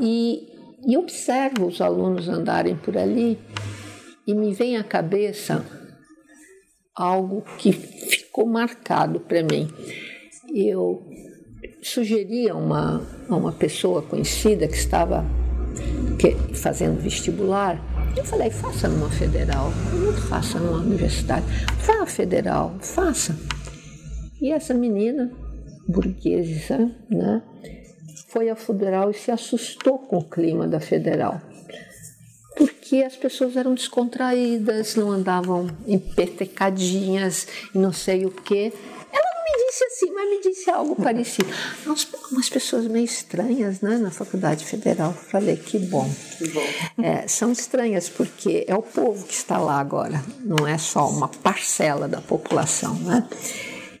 E, e observo os alunos andarem por ali e me vem à cabeça algo que ficou marcado para mim eu sugeri a uma, a uma pessoa conhecida que estava que, fazendo vestibular, eu falei, faça numa federal, não faça numa universidade, vá federal, faça. E essa menina, burguesa, né, foi à federal e se assustou com o clima da federal. Porque as pessoas eram descontraídas, não andavam empetecadinhas e não sei o quê disse assim, mas me disse algo parecido. Umas, umas pessoas meio estranhas, né, na Faculdade Federal. Falei, que bom. Que bom. É, são estranhas porque é o povo que está lá agora, não é só uma parcela da população, né?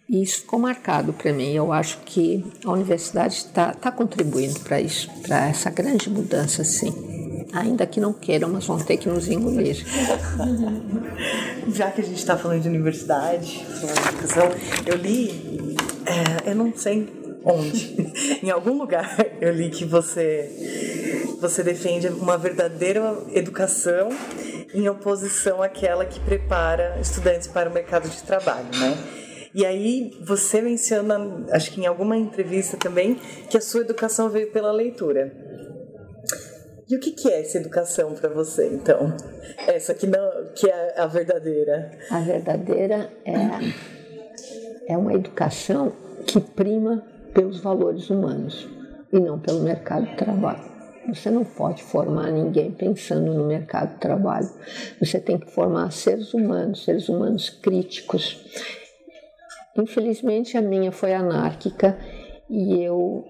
E isso ficou marcado para mim. Eu acho que a universidade está tá contribuindo para isso, para essa grande mudança, sim. Ainda que não queiram, mas vão ter que nos engolir. Já que a gente está falando de universidade, falando de educação, eu li, é, eu não sei onde, em algum lugar eu li que você, você defende uma verdadeira educação em oposição àquela que prepara estudantes para o mercado de trabalho, né? E aí você menciona, acho que em alguma entrevista também, que a sua educação veio pela leitura. E o que, que é essa educação para você, então? Essa que não, que é a verdadeira? A verdadeira é, é uma educação que prima pelos valores humanos e não pelo mercado de trabalho. Você não pode formar ninguém pensando no mercado de trabalho. Você tem que formar seres humanos, seres humanos críticos. Infelizmente a minha foi anárquica e eu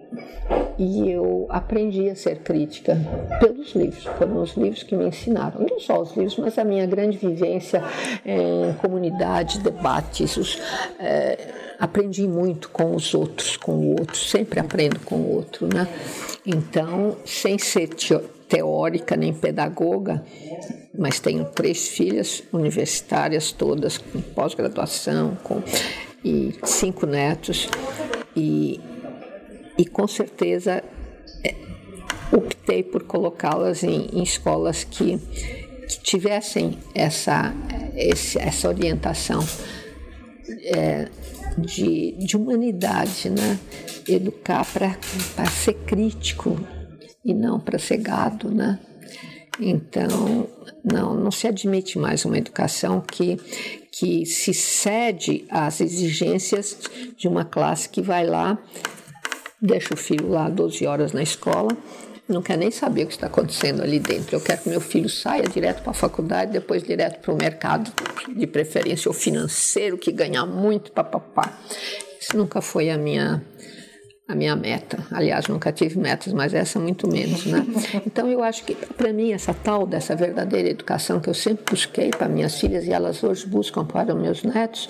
e eu aprendi a ser crítica pelos livros. Foram os livros que me ensinaram, não só os livros, mas a minha grande vivência em comunidade, debates. Os, é, aprendi muito com os outros, com o outro. Sempre aprendo com o outro, né? Então, sem ser teórica nem pedagoga, mas tenho três filhas universitárias todas com pós-graduação, com e cinco netos e e com certeza é, optei por colocá-las em, em, escolas que, que tivessem essa, esse, essa orientação é, de, de humanidade, né? educar para ser crítico e não para ser gado. Né? Então, não, não se admite mais uma educação que, que se cede às exigências de uma classe que vai lá deixo o filho lá 12 horas na escola, não quer nem saber o que está acontecendo ali dentro. Eu quero que meu filho saia direto para a faculdade, depois direto para o mercado, de preferência o financeiro, que ganha muito, papapá. Isso nunca foi a minha a minha meta. Aliás, nunca tive metas, mas essa muito menos, né? Então eu acho que para mim essa tal dessa verdadeira educação que eu sempre busquei para minhas filhas e elas hoje buscam para os meus netos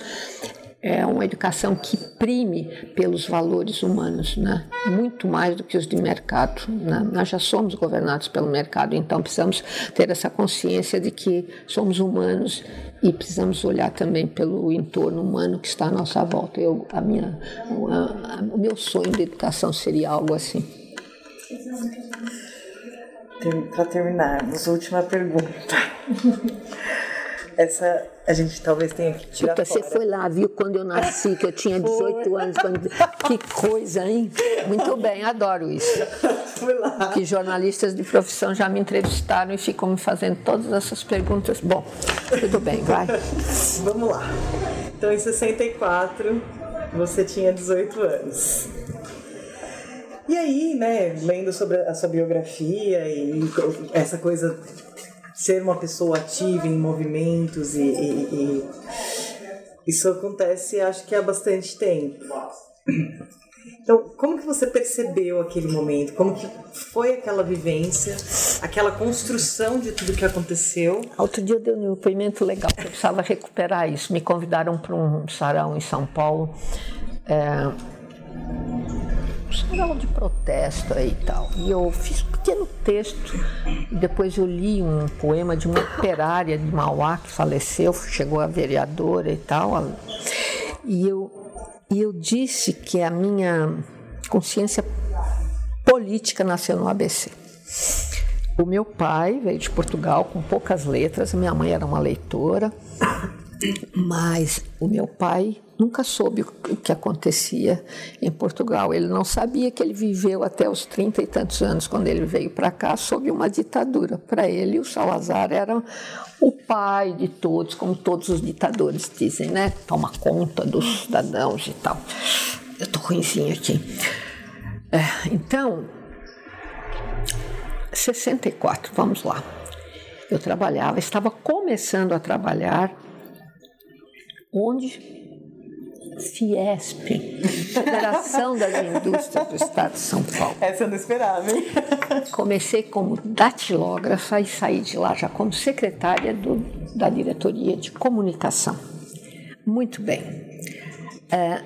é uma educação que prime pelos valores humanos, né? muito mais do que os de mercado. Né? Nós já somos governados pelo mercado, então precisamos ter essa consciência de que somos humanos e precisamos olhar também pelo entorno humano que está à nossa volta. Eu, a minha, a, a, o meu sonho de educação seria algo assim. Para terminarmos, última pergunta. Essa a gente talvez tenha que tirar Puta, fora. Você foi lá, viu quando eu nasci, que eu tinha 18 foi. anos. Quando... Que coisa, hein? Muito bem, adoro isso. Fui lá. Que jornalistas de profissão já me entrevistaram e ficam me fazendo todas essas perguntas. Bom, tudo bem, vai. Vamos lá. Então, em 64, você tinha 18 anos. E aí, né, lendo sobre a sua biografia e essa coisa ser uma pessoa ativa em movimentos e, e, e isso acontece acho que há bastante tempo. Então, como que você percebeu aquele momento? Como que foi aquela vivência, aquela construção de tudo que aconteceu? Outro dia eu dei um depoimento legal, eu precisava recuperar isso. Me convidaram para um sarau em São Paulo. É, sarau de protesto aí e tal. E eu fiz um pequeno texto, e depois eu li um poema de uma operária de Mauá que faleceu, chegou a vereadora e tal. E eu, e eu disse que a minha consciência política nasceu no ABC. O meu pai veio de Portugal com poucas letras, minha mãe era uma leitora, mas o meu pai nunca soube o que acontecia em Portugal. Ele não sabia que ele viveu até os trinta e tantos anos, quando ele veio para cá, sob uma ditadura. Para ele, o Salazar era o pai de todos, como todos os ditadores dizem, né? Toma conta dos cidadãos e tal. Eu tô ruimzinho aqui. É, então, 64, vamos lá. Eu trabalhava, estava começando a trabalhar onde Fiesp, Federação das Indústrias do Estado de São Paulo. Essa eu não esperava, hein? Comecei como datilógrafa e saí de lá já como secretária do, da diretoria de comunicação. Muito bem. É,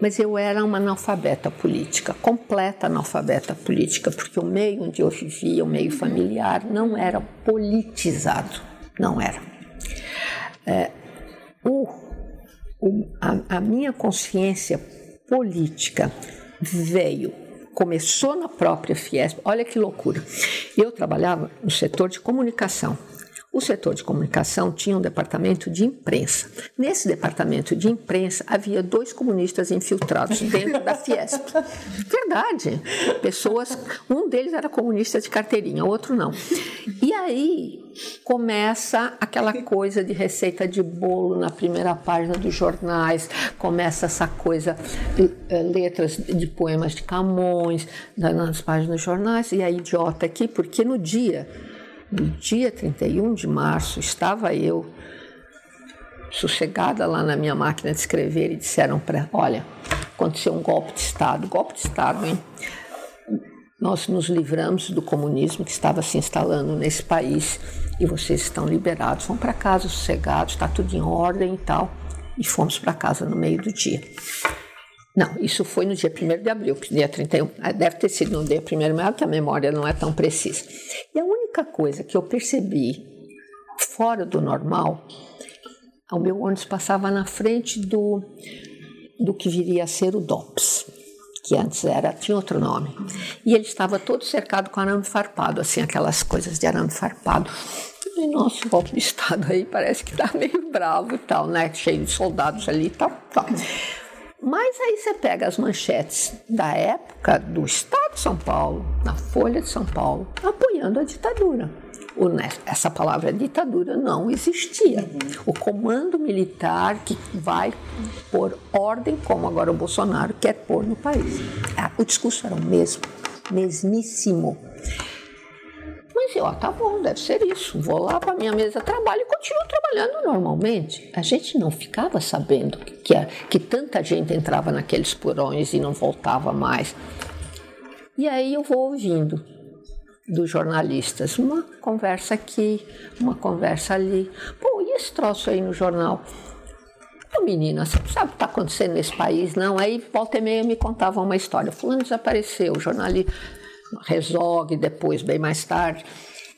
mas eu era uma analfabeta política, completa analfabeta política, porque o meio onde eu vivia, o meio familiar, não era politizado, não era. É, o, o, a, a minha consciência política veio, começou na própria Fiesp, olha que loucura. Eu trabalhava no setor de comunicação, o setor de comunicação tinha um departamento de imprensa. Nesse departamento de imprensa havia dois comunistas infiltrados dentro da Fiesp. Verdade. Pessoas, um deles era comunista de carteirinha, o outro não. E aí começa aquela coisa de receita de bolo na primeira página dos jornais, começa essa coisa, eh, letras de poemas de Camões nas páginas dos jornais, e a idiota aqui, porque no dia no dia 31 de março, estava eu sossegada lá na minha máquina de escrever e disseram para, olha, aconteceu um golpe de Estado, golpe de Estado, hein? Nós nos livramos do comunismo que estava se instalando nesse país e vocês estão liberados, vão para casa sossegados, está tudo em ordem e tal. E fomos para casa no meio do dia. Não, isso foi no dia 1 de abril, dia 31. Ah, deve ter sido no dia 1 de maio, que a memória não é tão precisa. E a única coisa que eu percebi fora do normal, o meu ônibus passava na frente do, do que viria a ser o DOPS, que antes era, tinha outro nome. E ele estava todo cercado com arame farpado, assim, aquelas coisas de arame farpado. E nosso golpe de Estado aí parece que está meio bravo e tal, né? Cheio de soldados ali e tal. tal. Mas aí você pega as manchetes da época do Estado de São Paulo, na Folha de São Paulo, apoiando a ditadura. O, essa palavra ditadura não existia. O comando militar que vai pôr ordem, como agora o Bolsonaro quer pôr no país. Ah, o discurso era o mesmo, mesmíssimo. Eu, ah, tá bom, deve ser isso. Vou lá para minha mesa de trabalho e continuo trabalhando normalmente. A gente não ficava sabendo que, que tanta gente entrava naqueles porões e não voltava mais. E aí eu vou ouvindo dos jornalistas, uma conversa aqui, uma conversa ali. Pô, e esse troço aí no jornal? Pô, menina, você sabe o que está acontecendo nesse país, não? Aí volta e meia me contavam uma história. Fulano desapareceu, jornalista Resolve depois, bem mais tarde.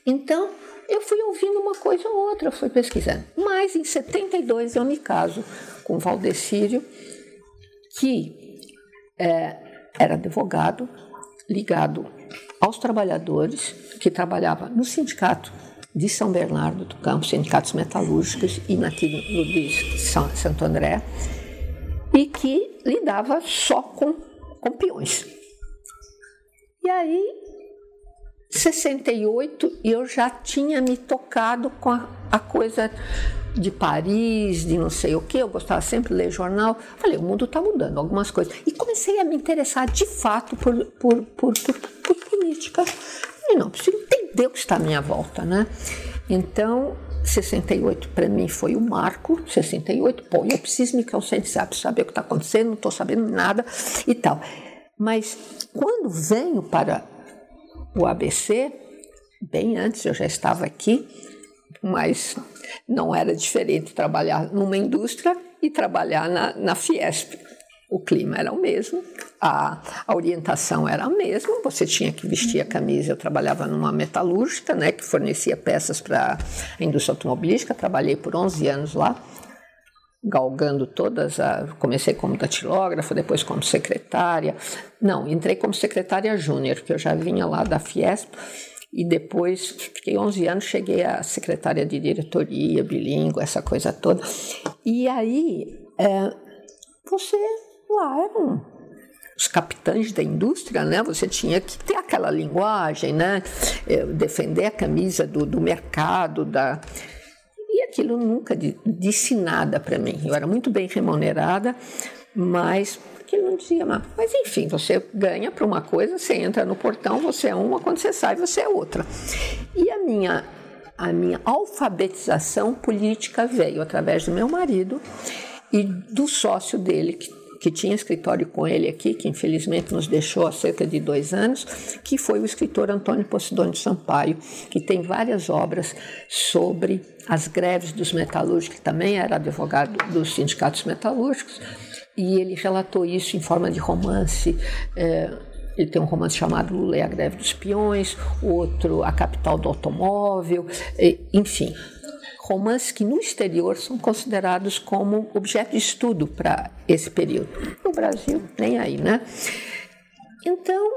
Então, eu fui ouvindo uma coisa ou outra, fui pesquisando. Mas em 72 eu me caso com Valdecírio, que é, era advogado ligado aos trabalhadores, que trabalhava no sindicato de São Bernardo do Campo, sindicatos metalúrgicos, e naquele no de São, Santo André, e que lidava só com, com peões. E aí, 68, eu já tinha me tocado com a, a coisa de Paris, de não sei o que, eu gostava sempre de ler jornal. Falei, o mundo está mudando algumas coisas. E comecei a me interessar de fato por, por, por, por, por política. E não, preciso entender o que está à minha volta, né? Então, 68 para mim foi o marco, 68, pô, eu preciso me conscientizar, preciso saber o que está acontecendo, não estou sabendo nada e tal. Mas quando venho para o ABC, bem antes eu já estava aqui, mas não era diferente trabalhar numa indústria e trabalhar na, na Fiesp. O clima era o mesmo, a, a, orientação era a mesma, você tinha que vestir a camisa. Eu trabalhava numa metalúrgica, né, que fornecia peças para a indústria automobilística, trabalhei por 11 anos lá galgando todas a comecei como datilógrafa, depois como secretária. Não, entrei como secretária júnior, porque eu já vinha lá da Fiesp e depois fiquei 11 anos, cheguei a secretária de diretoria, bilíngue, essa coisa toda. E aí, é, você lá eram os capitães da indústria, né? Você tinha que ter aquela linguagem, né? É, defender a camisa do, do mercado, da aquilo nunca disse nada para mim. Eu era muito bem remunerada, mas aquilo não dizia nada. Mas enfim, você ganha para uma coisa, você entra no portão, você é uma, quando você sai, você é outra. E a minha, a minha alfabetização política veio através do meu marido e do sócio dele, que, que tinha escritório com ele aqui, que infelizmente nos deixou há cerca de dois anos, que foi o escritor Antônio Posidônio Sampaio, que tem várias obras sobre as greves dos metalúrgicos, que também era advogado dos sindicatos metalúrgicos, e ele relatou isso em forma de romance. É, ele tem um romance chamado Lula e a Greve dos Peões, outro A Capital do Automóvel, enfim, romances que no exterior são considerados como objeto de estudo para esse período. No Brasil, nem aí, né? Então,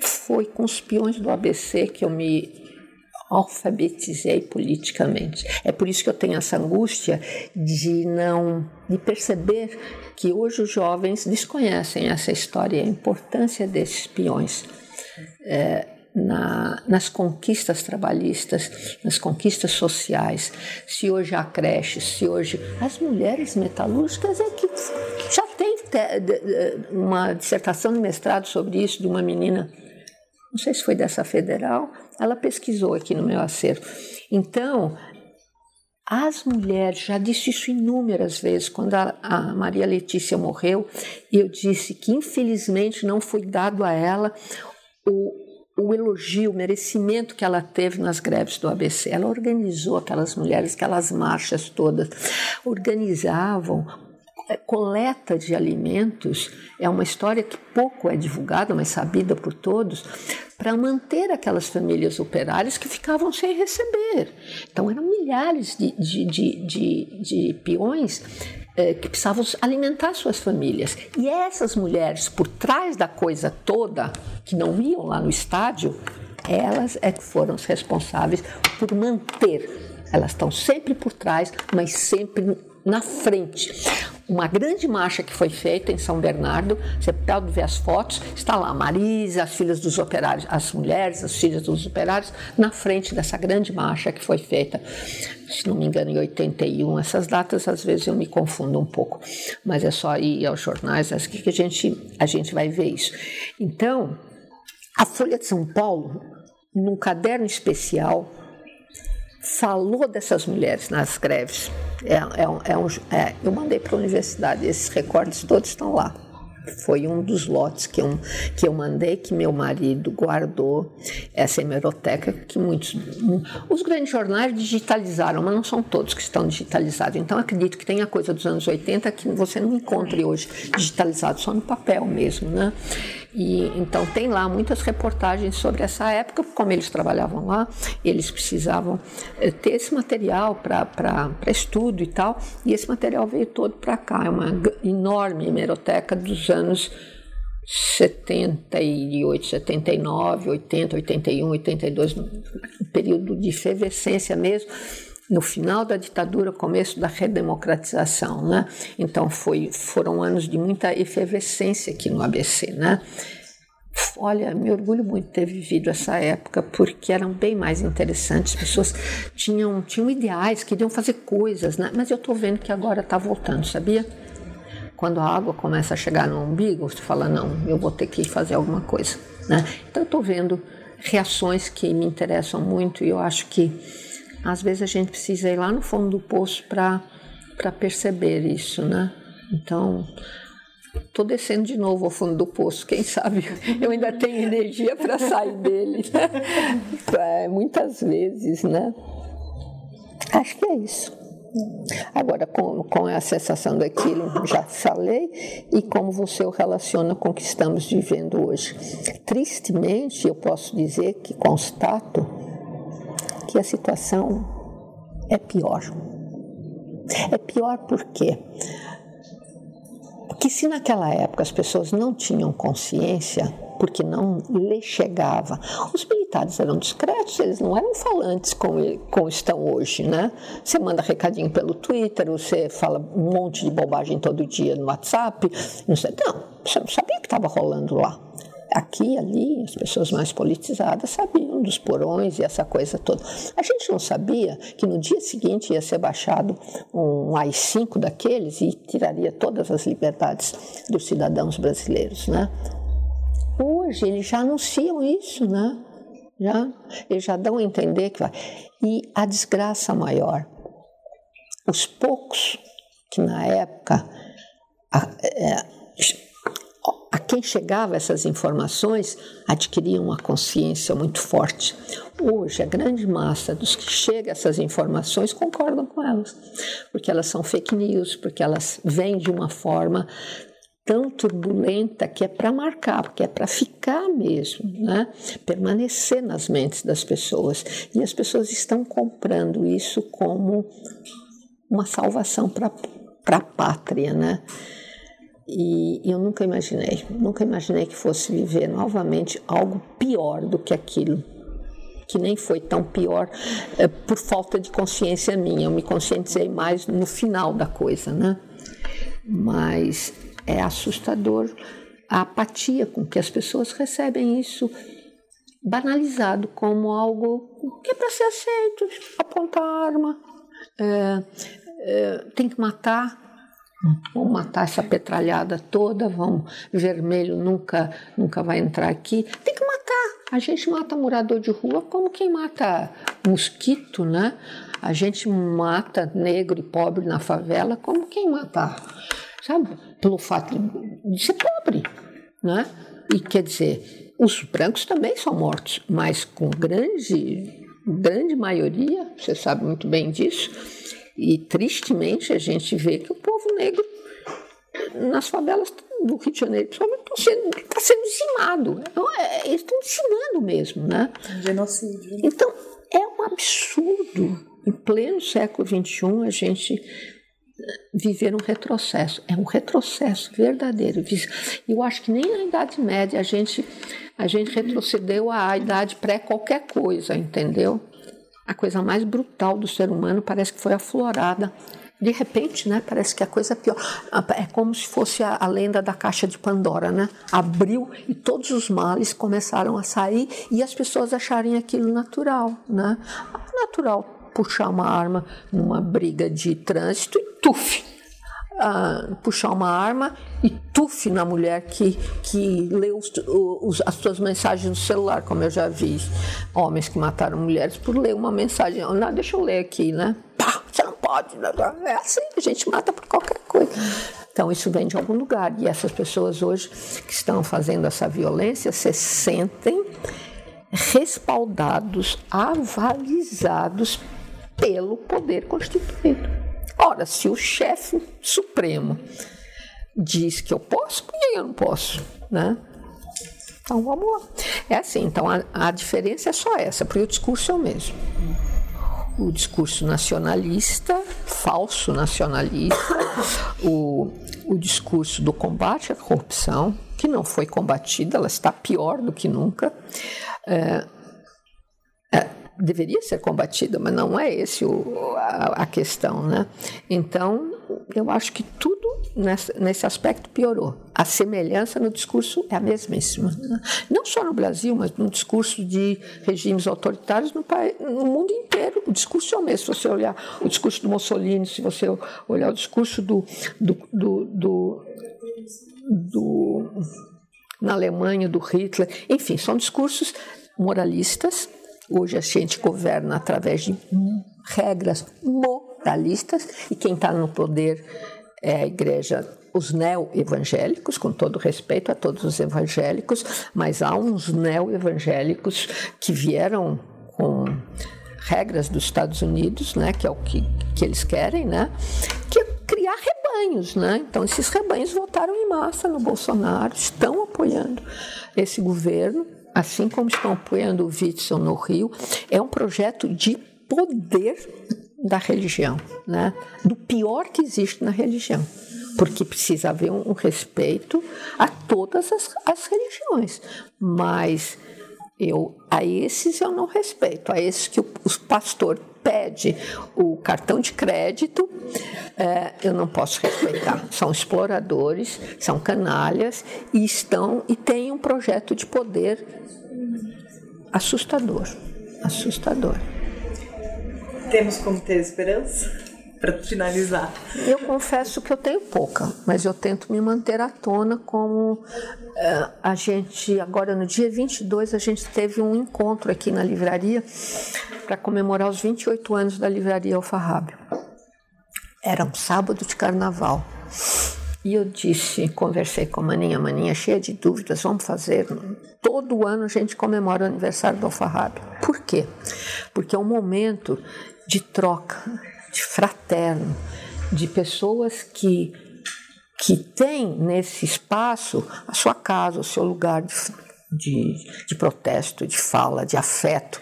foi com os peões do ABC que eu me alfabetizei politicamente. É por isso que eu tenho essa angústia de não de perceber que hoje os jovens desconhecem essa história e a importância desses peões. É, na, nas conquistas trabalhistas, nas conquistas sociais, se hoje há creches, se hoje as mulheres metalúrgicas é que já tem uma dissertação de mestrado sobre isso de uma menina, não sei se foi dessa federal, ela pesquisou aqui no meu acervo. Então, as mulheres, já disse isso inúmeras vezes, quando a, a, Maria Letícia morreu, eu disse que infelizmente não foi dado a ela o, o elogio, o merecimento que ela teve nas greves do ABC. Ela organizou aquelas mulheres, aquelas marchas todas, organizavam é, coleta de alimentos é uma história que pouco é divulgada, mas sabida por todos, para manter aquelas famílias operárias que ficavam sem receber. Então, eram milhares de, de, de, de, de peões que precisavam alimentar suas famílias. E essas mulheres, por trás da coisa toda, que não iam lá no estádio, elas é que foram as responsáveis por manter. Elas estão sempre por trás, mas sempre na frente. Uma grande marcha que foi feita em São Bernardo, você pode ver as fotos, está lá Marisa, as filhas dos operários, as mulheres, as filhas dos operários, na frente dessa grande marcha que foi feita, se não me engano, em 81. Essas datas às vezes eu me confundo um pouco, mas é só ir aos jornais, acho que a gente, a gente vai ver isso. Então, a Folha de São Paulo, num caderno especial, falou dessas mulheres nas greves. É, é, é um, é, eu mandei para a universidade, esses recortes todos estão lá. Foi um dos lotes que eu, que eu mandei, que meu marido guardou, essa hemeroteca, que muitos. Os grandes jornais digitalizaram, mas não são todos que estão digitalizados. Então, acredito que tem a coisa dos anos 80 que você não encontre hoje digitalizado, só no papel mesmo, né? E então tem lá muitas reportagens sobre essa época, como eles trabalhavam lá, eles precisavam eh, ter esse material para estudo e tal, e esse material veio todo para cá. É uma enorme hemeroteca dos anos 78, 79, 80, 81, 82, um período de efervescência mesmo no final da ditadura, começo da redemocratização, né? Então foi, foram anos de muita efervescência aqui no ABC, né? Olha, me orgulho muito de ter vivido essa época, porque eram bem mais interessantes. As pessoas tinham, tinham ideais, queriam fazer coisas, né? Mas eu estou vendo que agora está voltando, sabia? Quando a água começa a chegar no umbigo, você fala, não, eu vou ter que fazer alguma coisa, né? Então eu estou vendo reações que me interessam muito e eu acho que às vezes a gente precisa ir lá no fundo do poço para perceber isso, né? Então, estou descendo de novo ao fundo do poço, quem sabe eu ainda tenho energia para sair dele. É, muitas vezes, né? Acho que é isso. Agora, com, com a sensação daquilo, já falei, e como você o relaciona com o que estamos vivendo hoje. Tristemente, eu posso dizer que constato que a situação é pior. É pior por quê? Porque se naquela época as pessoas não tinham consciência, porque não lhe chegava, os militares eram discretos, eles não eram falantes como, como estão hoje, né? Você manda recadinho pelo Twitter, você fala um monte de bobagem todo dia no WhatsApp, não sei, não, você não sabia o que estava rolando lá aqui ali, as pessoas mais politizadas sabiam dos porões e essa coisa toda. A gente não sabia que no dia seguinte ia ser baixado um AI-5 daqueles e tiraria todas as liberdades dos cidadãos brasileiros, né? Hoje eles já anunciam isso, né? Já, eles já dão a entender que vai. E a desgraça maior, os poucos que na época é, a quem chegava essas informações adquiria uma consciência muito forte. Hoje, a grande massa dos que chega essas informações concordam com elas, porque elas são fake news, porque elas vêm de uma forma tão turbulenta que é para marcar, que é para ficar mesmo, né? permanecer nas mentes das pessoas. E as pessoas estão comprando isso como uma salvação para a pátria. Né? E eu nunca imaginei, nunca imaginei que fosse viver novamente algo pior do que aquilo que nem foi tão pior é, por falta de consciência minha. Eu me conscientizei mais no final da coisa, né? Mas é assustador a apatia com que as pessoas recebem isso banalizado como algo que é para ser aceito, apontar arma, é, é, tem que matar, vamos matar essa petralhada toda, vamos, vermelho nunca, nunca vai entrar aqui, tem que matar. A gente mata morador de rua como quem mata mosquito, né? A gente mata negro e pobre na favela como quem mata sabe? Pelo fato de ser pobre, né? E quer dizer, os brancos também são mortos, mas com grande, grande maioria, você sabe muito bem disso, e tristemente a gente vê que o povo negro nas favelas do Rio de Janeiro, principalmente, está sendo, tá sendo dizimado. Então, é, eles estão dizimando mesmo, né? Genocídio. Então, é um absurdo. Em pleno século XXI, a gente viver um retrocesso. É um retrocesso verdadeiro. Eu acho que nem na Idade Média a gente, a gente retrocedeu à idade pré qualquer coisa, entendeu? A coisa mais brutal do ser humano parece que foi aflorada. De repente, né, parece que a coisa é pior. É como se fosse a, a lenda da caixa de Pandora, né? Abriu e todos os males começaram a sair e as pessoas acharem aquilo natural, né? Natural puxar uma arma numa briga de trânsito e tuf, uh, puxar uma arma e tuf na mulher que, que lê os, os, as suas mensagens no celular, como eu já vi homens que mataram mulheres por ler uma mensagem. Não, deixa eu ler aqui, né? Pá, você não pode. Né? É assim, a gente mata por qualquer coisa. Então, isso vem de algum lugar. E essas pessoas hoje que estão fazendo essa violência se sentem respaldados, avalizados pelo poder constituído. Ora, se o chefe supremo diz que eu posso, por que eu não posso? Né? Então vamos lá. É assim, então a, a diferença é só essa, porque o discurso é o mesmo. O discurso nacionalista, falso nacionalista, o, o discurso do combate à corrupção, que não foi combatida, ela está pior do que nunca. É, é, deveria ser combatida, mas não é esse o, a, a, questão, né? Então, eu acho que tudo nesse, nesse aspecto piorou. A semelhança no discurso é a mesmíssima. Né? Não só no Brasil, mas no discurso de regimes autoritários no, no mundo inteiro. O discurso é o mesmo. Se você olhar o discurso do Mussolini, se você olhar o discurso do, do, do, do, do na Alemanha, do Hitler, enfim, são discursos moralistas Hoje a gente governa através de regras moralistas e quem está no poder é a igreja, os neo-evangélicos, com todo respeito a todos os evangélicos, mas há uns neo-evangélicos que vieram com regras dos Estados Unidos, né, que é o que, que eles querem, né, que é criar rebanhos, né? Então esses rebanhos votaram em massa no Bolsonaro, estão apoiando esse governo assim como estão apoiando o Witzel no Rio, é um projeto de poder da religião, né? do pior que existe na religião, porque precisa haver um, respeito a todas as, as religiões, mas eu a esses eu não respeito, a esses que o, o pastor pede o cartão de crédito, é, eu não posso respeitar. São exploradores, são canalhas e estão e têm um projeto de poder assustador, assustador. Temos como ter esperança? Para finalizar. Eu confesso que eu tenho pouca, mas eu tento me manter à tona como uh, a gente, agora no dia 22, a gente teve um encontro aqui na livraria para comemorar os 28 anos da livraria Alfarrábio. Era um sábado de carnaval. E eu disse, conversei com a Maninha, Maninha cheia de dúvidas, vamos fazer. Todo ano a gente comemora o aniversário do Alfarrabe. Por quê? Porque é um momento de troca, de fraterno, de pessoas que, que têm nesse espaço a sua casa, o seu lugar de, de, de protesto, de fala, de afeto.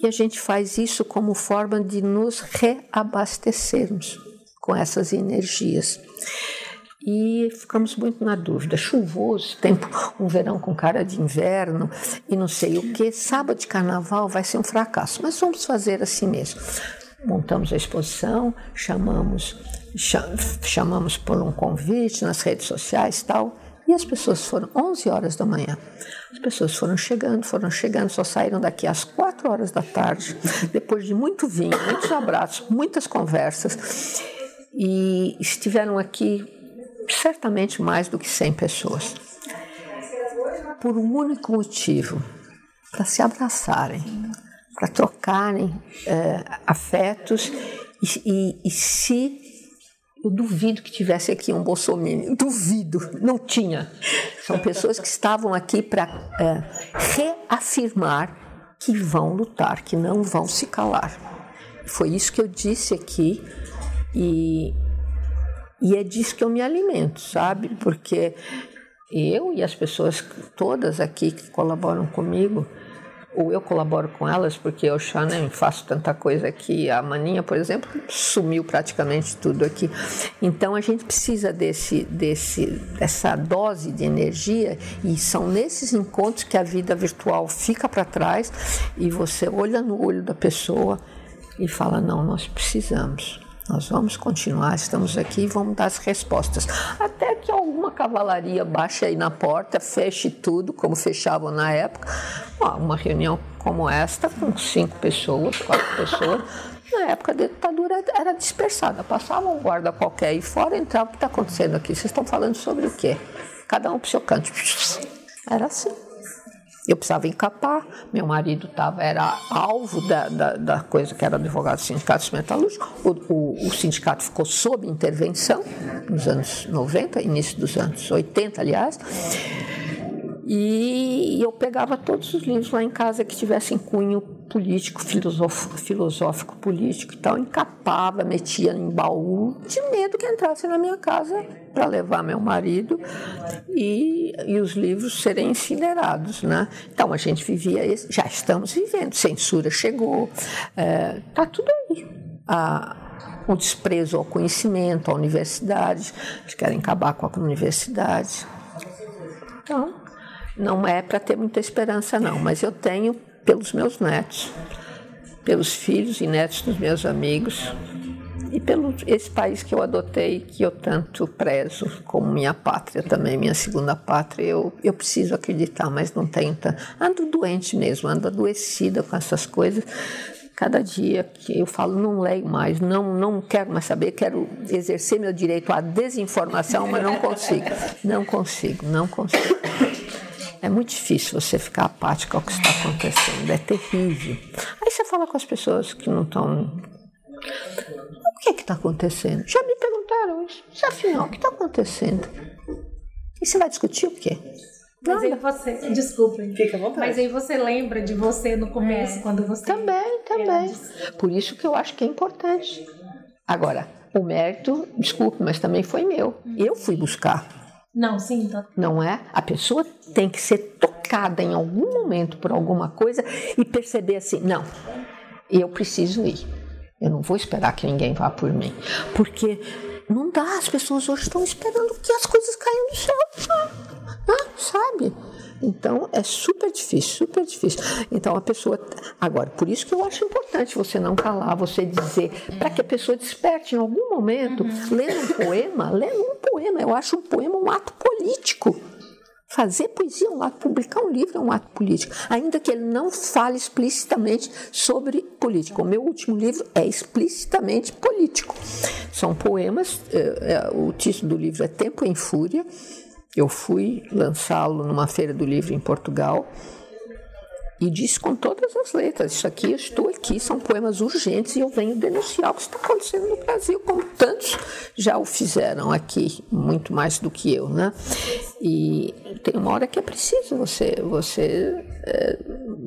E a gente faz isso como forma de nos reabastecermos com essas energias. E ficamos muito na dúvida. Chuvoso, tempo, um verão com cara de inverno e não sei o que. Sábado de carnaval vai ser um fracasso, mas vamos fazer assim mesmo. Montamos a exposição, chamamos, chamamos por um convite nas redes sociais tal. E as pessoas foram 11 horas da manhã. As pessoas foram chegando, foram chegando, só saíram daqui às 4 horas da tarde, depois de muito vinho, muitos abraços, muitas conversas. E estiveram aqui certamente mais do que 100 pessoas. Por um único motivo: para se abraçarem, para trocarem é, afetos e, e, e se eu duvido que tivesse aqui um Bolsonaro, duvido, não tinha. São pessoas que estavam aqui para é, reafirmar que vão lutar, que não vão se calar. Foi isso que eu disse aqui e, e é disso que eu me alimento, sabe? Porque eu e as pessoas todas aqui que colaboram comigo, ou eu colaboro com elas, porque eu já nem faço tanta coisa aqui. A Maninha, por exemplo, sumiu praticamente tudo aqui. Então a gente precisa desse, desse, dessa dose de energia e são nesses encontros que a vida virtual fica para trás e você olha no olho da pessoa e fala: não, nós precisamos. Nós vamos continuar, estamos aqui e vamos dar as respostas. Até que alguma cavalaria baixe aí na porta, feche tudo, como fechavam na época. Uma reunião como esta, com cinco pessoas, quatro pessoas, na época da ditadura era dispersada. Passava um guarda qualquer aí fora, entrava, o que está acontecendo aqui? Vocês estão falando sobre o quê? Cada um para o seu canto. Era assim. Eu precisava encapar, meu marido tava, era alvo da, da, da coisa que era advogado do sindicato metalúrgico. O, o, o, sindicato ficou sob intervenção nos anos 90, início dos anos 80, aliás. E eu pegava todos os livros lá em casa que tivessem cunho político, filosófico, político e tal, encapava, metia em baú, de medo que entrasse na minha casa para levar meu marido e, e os livros serem incinerados, né? Então a gente vivia, já estamos vivendo, censura chegou, é, tá tudo aí. A, o desprezo ao conhecimento, à universidade, eles querem acabar com a universidade. Então, não é para ter muita esperança, não, mas eu tenho pelos meus netos, pelos filhos e netos dos meus amigos e pelo esse país que eu adotei, que eu tanto prezo como minha pátria também, minha segunda pátria. Eu, eu preciso acreditar, mas não tenho tanto. Ando doente mesmo, ando adoecida com essas coisas. Cada dia que eu falo, não leio mais, não, não quero mais saber, quero exercer meu direito à desinformação, mas não consigo. Não consigo, não consigo. É muito difícil você ficar apático ao que está acontecendo, é terrível. Aí você fala com as pessoas que não estão. O que é está acontecendo? Já me perguntaram isso. Afinal, o que está acontecendo? E você vai discutir o quê? Mas aí você, desculpa, fica à vontade. Mas aí você lembra de você no começo, é. quando você. Também, também. Por isso que eu acho que é importante. Agora, o mérito, desculpe, mas também foi meu. Eu fui buscar. Não, sim. Tá. Não é? A pessoa tem que ser tocada em algum momento por alguma coisa e perceber assim: não, eu preciso ir. Eu não vou esperar que ninguém vá por mim. Porque não dá, as pessoas hoje estão esperando que as coisas caiam do céu. Ah, sabe? Então é super difícil, super difícil. Então a pessoa. Agora, por isso que eu acho importante você não calar, você dizer, para que a pessoa desperte em algum momento, uhum. lendo um poema, lendo um poema. Eu acho um poema um ato político. Fazer poesia é um ato, publicar um livro é um ato político, ainda que ele não fale explicitamente sobre política. O meu último livro é explicitamente político. São poemas, é, é, o título do livro é Tempo em Fúria, eu fui lançá-lo numa feira do livro em Portugal E diz com todas as letras: Isso aqui, eu estou aqui, são poemas urgentes e eu venho denunciar o que está acontecendo no Brasil, como tantos já o fizeram aqui, muito mais do que eu, né? E tem uma hora que é preciso você, você é,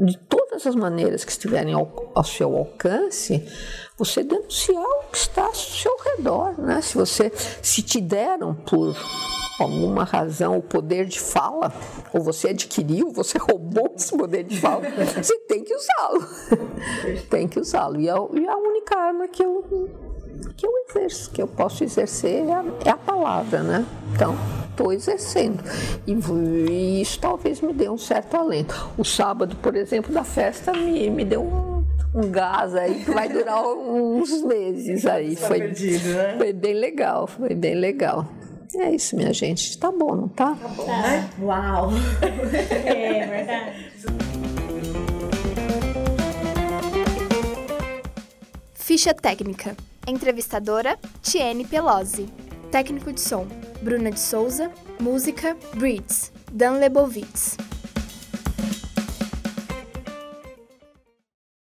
de todas as maneiras que estiverem ao, ao seu alcance, você denunciar o que está ao seu redor, né? Se você, se te deram por alguma razão o poder de fala, ou você adquiriu, você roubou esse poder de fala, você tem que usá-lo. tem que usá-lo. E, e a única arma que eu, que eu exerço, que eu posso exercer é a, é a palavra, né? Então, estou exercendo. E, e, isso talvez me dê um certo alento. O sábado, por exemplo, da festa me, me deu um, um gás aí que vai durar uns meses aí. Foi, perdido, né? foi bem legal, foi bem legal. É isso, minha gente. Tá bom, não tá? Tá bom, tá. né? Uau! é verdade. Ficha técnica. Entrevistadora, Tiene Pelosi. Técnico de som, Bruna de Souza. Música, Breeds, Dan Lebovitz.